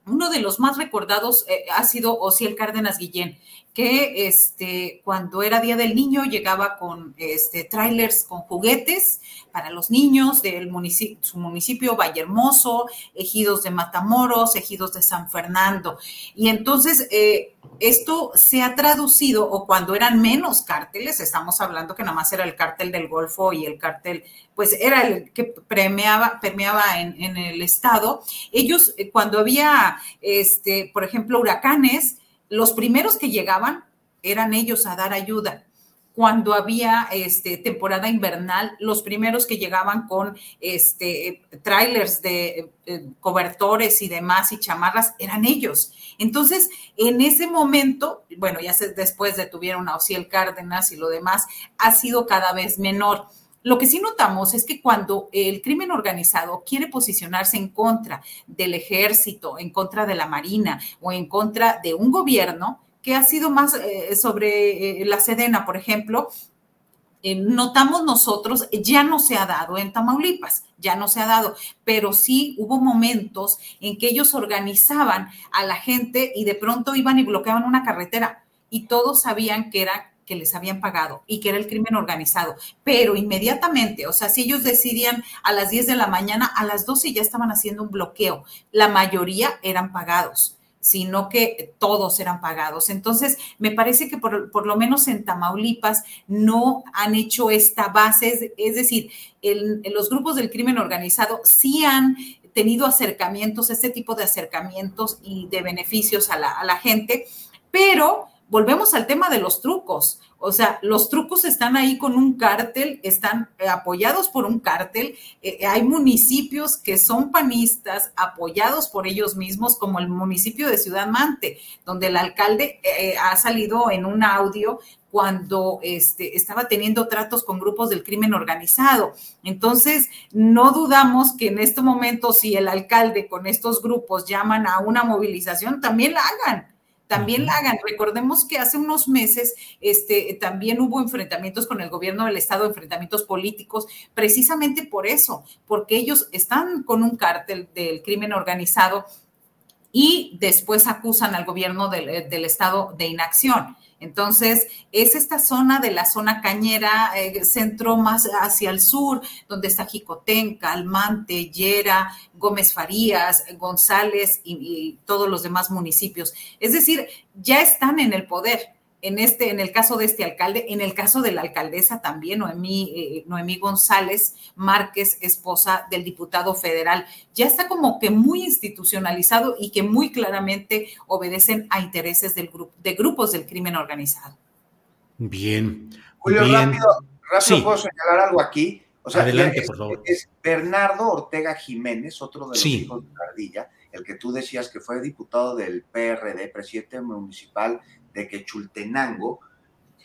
uno de los más recordados eh, ha sido Osiel Cárdenas Guillén, que este, cuando era Día del Niño llegaba con este, trailers con juguetes para los niños de municipio, su municipio, Vallehermoso, ejidos de Matamoros, ejidos de San Fernando. Y entonces eh, esto se ha traducido, o cuando eran menos cárteles, estamos hablando que nada más era el cártel del Golfo y el cártel, pues era el que permeaba, permeaba en, en el estado. Ellos, eh, cuando había, este, por ejemplo, huracanes, los primeros que llegaban eran ellos a dar ayuda. Cuando había este, temporada invernal, los primeros que llegaban con este, trailers de eh, cobertores y demás y chamarras eran ellos. Entonces, en ese momento, bueno, ya después detuvieron a Ociel Cárdenas y lo demás, ha sido cada vez menor. Lo que sí notamos es que cuando el crimen organizado quiere posicionarse en contra del ejército, en contra de la marina o en contra de un gobierno, que ha sido más eh, sobre eh, la Sedena, por ejemplo, eh, notamos nosotros, ya no se ha dado en Tamaulipas, ya no se ha dado, pero sí hubo momentos en que ellos organizaban a la gente y de pronto iban y bloqueaban una carretera y todos sabían que era que les habían pagado y que era el crimen organizado, pero inmediatamente, o sea, si ellos decidían a las 10 de la mañana, a las 12 ya estaban haciendo un bloqueo, la mayoría eran pagados sino que todos eran pagados. Entonces, me parece que por, lo menos en Tamaulipas no han hecho esta base, es, decir, los grupos del crimen organizado sí han tenido acercamientos, este tipo de acercamientos y de beneficios a la, a la gente, pero volvemos al tema de los trucos. O sea, los trucos están ahí con un cártel, están eh, apoyados por un cártel. Eh, hay municipios que son panistas, apoyados por ellos mismos, como el municipio de Ciudad Mante, donde el alcalde eh, ha salido en un audio cuando este, estaba teniendo tratos con grupos del crimen organizado. Entonces, no dudamos que en este momento, si el alcalde con estos grupos llaman a una movilización, también la hagan también la hagan. Recordemos que hace unos meses este, también hubo enfrentamientos con el gobierno del estado, enfrentamientos políticos, precisamente por eso, porque ellos están con un cártel del crimen organizado y después acusan al gobierno del, del estado de inacción. Entonces, es esta zona de la zona cañera, eh, centro más hacia el sur, donde está Jicotenca, Almante, Yera, Gómez Farías, González y todos los demás municipios. Es decir, ya están en el poder en, este, en el caso de este alcalde, en el caso de la alcaldesa también, Noemí, eh, Noemí González Márquez, esposa del diputado federal, ya está como que muy institucionalizado y que muy claramente obedecen a intereses del grupo, de grupos del crimen organizado. Bien. Julio, rápido, rápido puedo señalar algo aquí. O sea, Adelante, por favor. Es Bernardo Ortega Jiménez, otro de los hijos de Cardilla, el que tú decías que fue diputado del PRD, presidente municipal de que Chultenango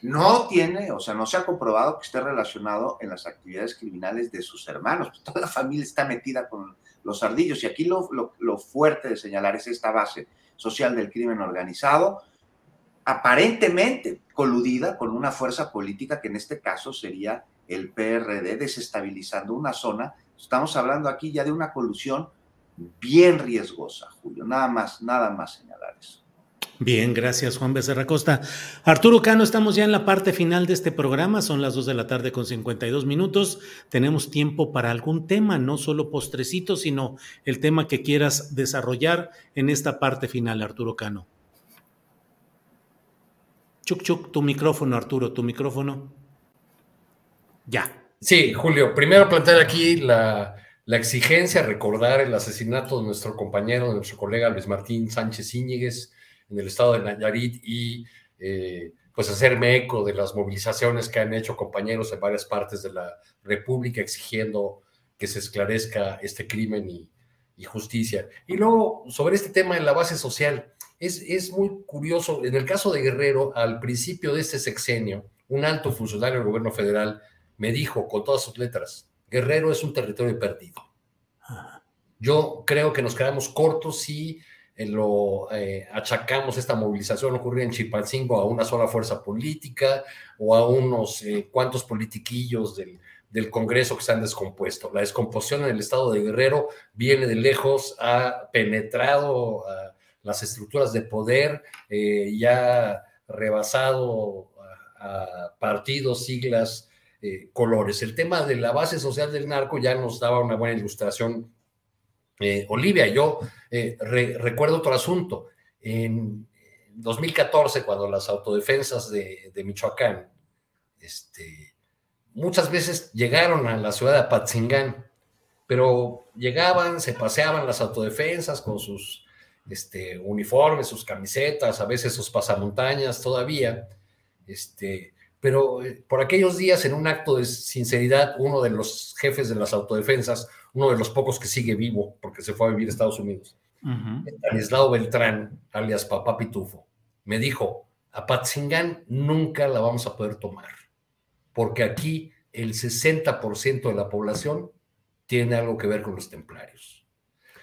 no tiene, o sea, no se ha comprobado que esté relacionado en las actividades criminales de sus hermanos. Toda la familia está metida con los ardillos. Y aquí lo, lo, fuerte de señalar es esta base social del crimen organizado, aparentemente coludida con una fuerza política que en este caso sería el PRD, desestabilizando una zona. Estamos hablando aquí ya de una colusión bien riesgosa, Julio. Nada más, nada más señalar eso. Bien, gracias Juan Becerra Costa. Arturo Cano, estamos ya en la parte final de este programa, son las 2 de la tarde con 52 minutos. Tenemos tiempo para algún tema, no solo postrecito, sino el tema que quieras desarrollar en esta parte final, Arturo Cano. Chuc, chuc, tu micrófono, Arturo, tu micrófono. Ya. Sí, Julio, primero plantear aquí la, exigencia, recordar el asesinato de nuestro compañero, de nuestro colega Luis Martín Sánchez Íñiguez en el estado de Nayarit y eh, pues hacerme eco de las movilizaciones que han hecho compañeros en varias partes de la República exigiendo que se esclarezca este crimen y, justicia. Y luego, sobre este tema en la base social, es, es muy curioso, en el caso de Guerrero, al principio de este sexenio, un alto funcionario del gobierno federal me dijo con todas sus letras, Guerrero es un territorio perdido. Yo creo que nos quedamos cortos si lo eh, achacamos esta movilización ocurrida en Chipalcingo a una sola fuerza política o a unos eh, cuantos politiquillos del, del, Congreso que se han descompuesto. La descomposición en el estado de Guerrero viene de lejos, ha penetrado a las estructuras de poder, eh, ya rebasado a, partidos, siglas, colores. El tema de la base social del narco ya nos daba una buena ilustración eh, Olivia, yo eh, recuerdo otro asunto. En 2014, cuando las autodefensas de, Michoacán este, muchas veces llegaron a la ciudad de Apatzingán, pero llegaban, se paseaban las autodefensas con sus este, uniformes, sus camisetas, a veces sus pasamontañas todavía, este, pero eh, por aquellos días, en un acto de sinceridad, uno de los jefes de las autodefensas uno de los pocos que sigue vivo porque se fue a vivir a Estados Unidos, uh Beltrán, alias Papá Pitufo, me dijo, a Patzingán nunca la vamos a poder tomar, porque aquí el 60% de la población tiene algo que ver con los templarios.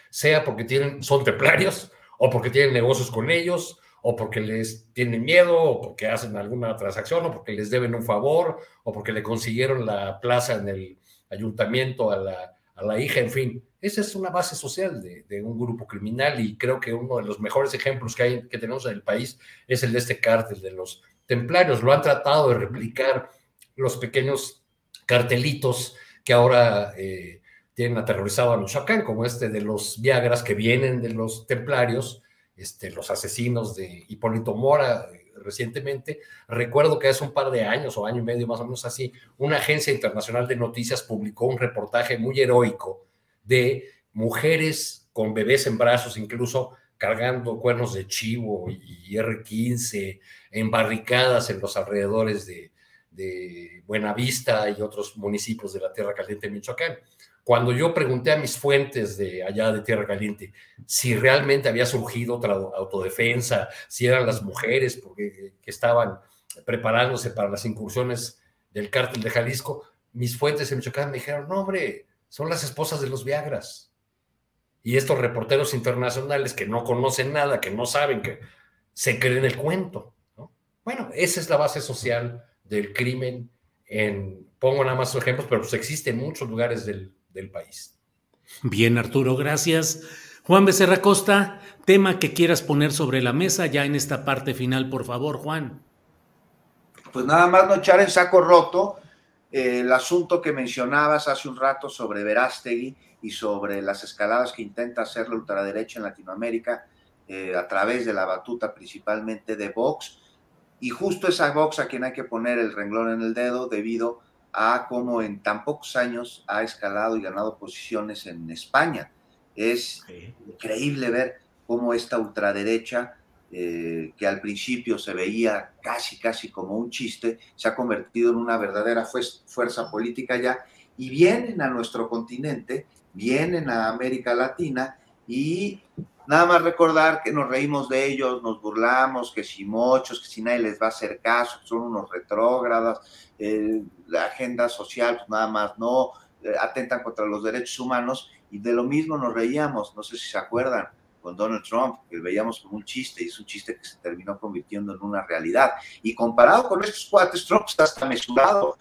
Sea porque tienen, son templarios, o porque tienen negocios con ellos, o porque les tienen miedo, o porque hacen alguna transacción, o porque les deben un favor, o porque le consiguieron la plaza en el ayuntamiento a la la hija, en fin. Esa es una base social de, un grupo criminal y creo que uno de los mejores ejemplos que, hay, que tenemos en el país es el de este cártel de los templarios. Lo han tratado de replicar los pequeños cartelitos que ahora eh, tienen aterrorizado a Michoacán, como este de los Viagras que vienen de los templarios, este, los asesinos de Hipólito Mora, recientemente. Recuerdo que hace un par de años o año y medio más o menos así, una agencia internacional de noticias publicó un reportaje muy heroico de mujeres con bebés en brazos, incluso cargando cuernos de chivo y R15, embarricadas en los alrededores de, de Buenavista y otros municipios de la Tierra Caliente Michoacán. Cuando yo pregunté a mis fuentes de allá de Tierra Caliente si realmente había surgido otra autodefensa, si eran las mujeres porque, que estaban preparándose para las incursiones del cártel de Jalisco, mis fuentes en Michoacán me dijeron, no hombre, son las esposas de los Viagras. Y estos reporteros internacionales que no conocen nada, que no saben, que se creen el cuento. Bueno, esa es la base social del crimen en, pongo nada más ejemplos, pero pues existe en muchos lugares del, del país. Bien, Arturo, gracias. Juan Becerra Costa, tema que quieras poner sobre la mesa ya en esta parte final, por favor, Juan. Pues nada más no echar en saco roto eh, el asunto que mencionabas hace un rato sobre Verástegui y sobre las escaladas que intenta hacer la ultraderecha en Latinoamérica eh, a través de la batuta principalmente de Vox. Y justo esa Vox a quien hay que poner el renglón en el dedo debido a cómo en tan pocos años ha escalado y ganado posiciones en España. Es increíble ver cómo esta ultraderecha, eh, que al principio se veía casi, casi como un chiste, se ha convertido en una verdadera fuerza política ya, y vienen a nuestro continente, vienen a América Latina, y nada más recordar que nos reímos de ellos, nos burlamos, que si mochos, que si nadie les va a hacer caso, son unos retrógradas, eh, la agenda social, pues nada más no, eh, atentan contra los derechos humanos y de lo mismo nos reíamos, no sé si se acuerdan, con Donald Trump, que veíamos como un chiste y es un chiste que se terminó convirtiendo en una realidad. Y comparado con estos cuates, Trump está hasta mesurado.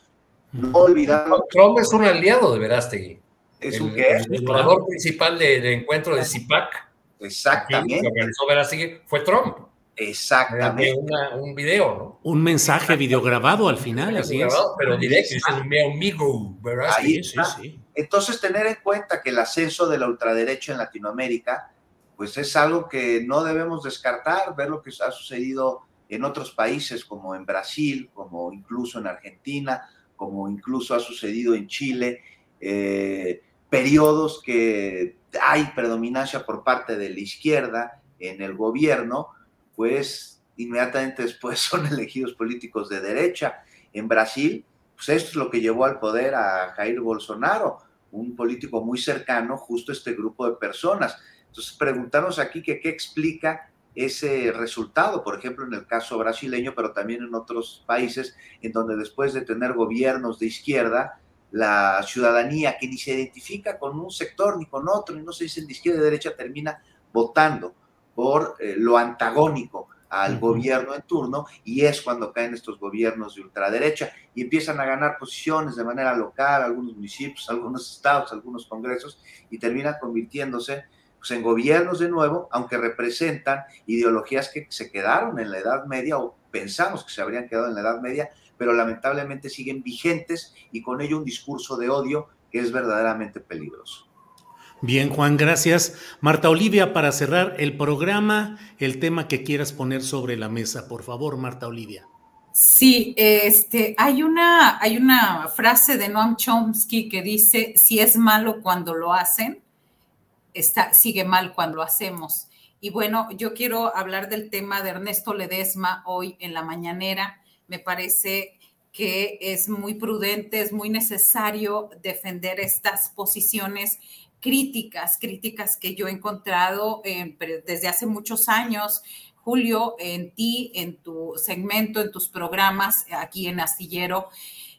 No olvidar. Trump es un aliado de Verástegui. ¿Es un qué? El orador principal del encuentro de CIPAC. Exactamente. Que organizó Verástegui fue Trump. Exactamente. un video, ¿no? Un mensaje videograbado al final, así es. Pero directo, es un amigo, ¿verdad? sí, sí, sí. Entonces, tener en cuenta que el ascenso de la ultraderecha en Latinoamérica, pues es algo que no debemos descartar, ver lo que ha sucedido en otros países, como en Brasil, como incluso en Argentina, como incluso ha sucedido en Chile, eh, periodos que hay predominancia por parte de la izquierda en el gobierno, pues inmediatamente después son elegidos políticos de derecha. En Brasil, pues esto es lo que llevó al poder a Jair Bolsonaro, un político muy cercano justo a este grupo de personas. Entonces, preguntarnos aquí qué explica ese resultado, por ejemplo, en el caso brasileño, pero también en otros países, en donde después de tener gobiernos de izquierda, la ciudadanía que ni se identifica con un sector ni con otro, y no se dice de izquierda y derecha, termina votando por eh, lo antagónico al gobierno en turno y es cuando caen estos gobiernos de ultraderecha y empiezan a ganar posiciones de manera local, algunos municipios, algunos estados, algunos congresos y terminan convirtiéndose pues, en gobiernos de nuevo, aunque representan ideologías que se quedaron en la Edad Media o pensamos que se habrían quedado en la Edad Media, pero lamentablemente siguen vigentes y con ello un discurso de odio que es verdaderamente peligroso. Bien, Juan, gracias. Marta Olivia, para cerrar el programa, el tema que quieras poner sobre la mesa, por favor, Marta Olivia. Sí, este, hay una, hay una frase de Noam Chomsky que dice, si es malo cuando lo hacen, está, sigue mal cuando lo hacemos. Y bueno, yo quiero hablar del tema de Ernesto Ledesma hoy en la mañanera. Me parece que es muy prudente, es muy necesario defender estas posiciones críticas, críticas que yo he encontrado desde hace muchos años. Julio, en ti, en tu segmento, en tus programas aquí en Astillero,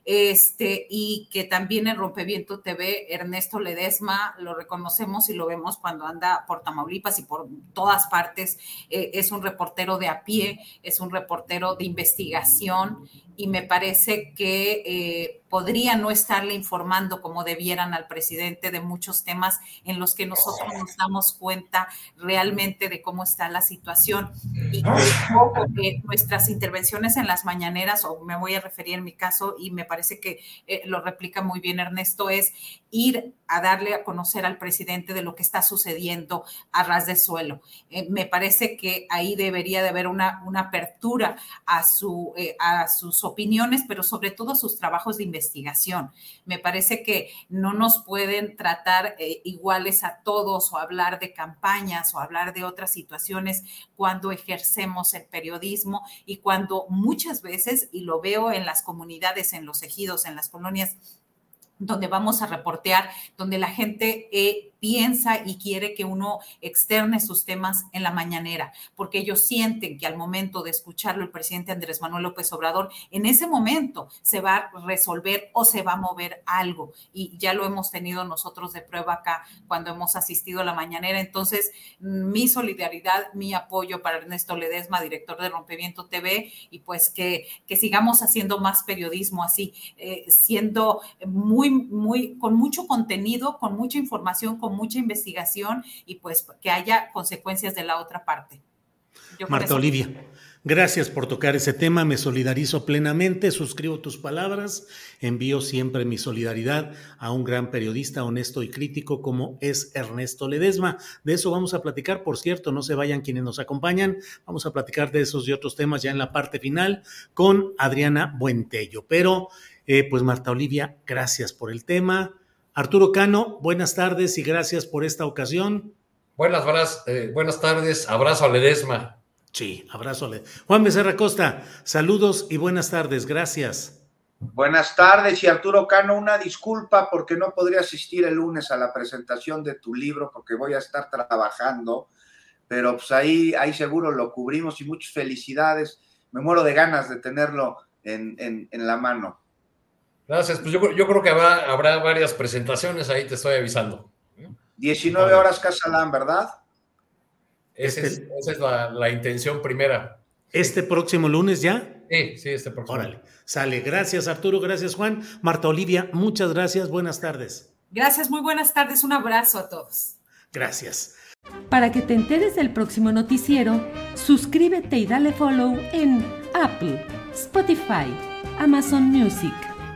este, y que también en Rompeviento TV, Ernesto Ledesma, lo reconocemos y lo vemos cuando anda por Tamaulipas y por todas partes, eh, es un reportero de a pie, es un reportero de investigación y me parece que eh, podría no estarle informando como debieran al presidente de muchos temas en los que nosotros nos damos cuenta realmente de cómo está la situación. Y que nuestras intervenciones en las mañaneras, o me voy a referir en mi caso, y me parece que eh, lo replica muy bien Ernesto, es ir a darle a conocer al presidente de lo que está sucediendo a ras de suelo. Eh, me parece que ahí debería de haber una, una apertura a, su, a sus opiniones, pero sobre todo sus trabajos de investigación. Me parece que no nos pueden tratar eh, iguales a todos o hablar de campañas o hablar de otras situaciones cuando ejercemos el periodismo y cuando muchas veces, y lo veo en las comunidades, en los ejidos, en las colonias, donde vamos a reportear, donde la gente eh, piensa y quiere que uno externe sus temas en la mañanera, porque ellos sienten que al momento de escucharlo el presidente Andrés Manuel López Obrador, en ese momento se va a resolver o se va a mover algo. Y ya lo hemos tenido nosotros de prueba acá cuando hemos asistido a la mañanera. Entonces, mi solidaridad, mi apoyo para Ernesto Ledesma, director de Rompeviento TV, y pues que, que sigamos haciendo más periodismo así, eh, siendo muy, muy, con mucho contenido, con mucha información, con mucha investigación y pues que haya consecuencias de la otra parte. Marta Olivia, gracias por tocar ese tema, me solidarizo plenamente, suscribo tus palabras, envío siempre mi solidaridad a un gran periodista honesto y crítico como es Ernesto Ledesma. De eso vamos a platicar, por cierto, no se vayan quienes nos acompañan, vamos a platicar de esos y otros temas ya en la parte final con Adriana Buentello. Pero, eh, pues Marta Olivia, gracias por el tema Arturo Cano, buenas tardes y gracias por esta ocasión. Buenas, buenas, eh, buenas tardes, abrazo a Ledesma. Sí, abrazo a Ledesma. Juan Becerra Costa, saludos y buenas tardes, gracias. Buenas tardes y Arturo Cano, una disculpa porque no podría asistir el lunes a la presentación de tu libro porque voy a estar trabajando, pero pues ahí, ahí seguro lo cubrimos y muchas felicidades. Me muero de ganas de tenerlo en, en la mano. Gracias, pues yo, creo que habrá, varias presentaciones, ahí te estoy avisando. 19 horas Casalán, ¿verdad? Esa es, este la, intención primera. ¿Este próximo lunes ya? Sí, sí, este próximo. Órale, sale. Gracias Arturo, gracias Juan. Marta Olivia, muchas gracias, buenas tardes. Gracias, muy buenas tardes, un abrazo a todos. Gracias. Para que te enteres del próximo noticiero, suscríbete y dale follow en Apple, Spotify, Amazon Music.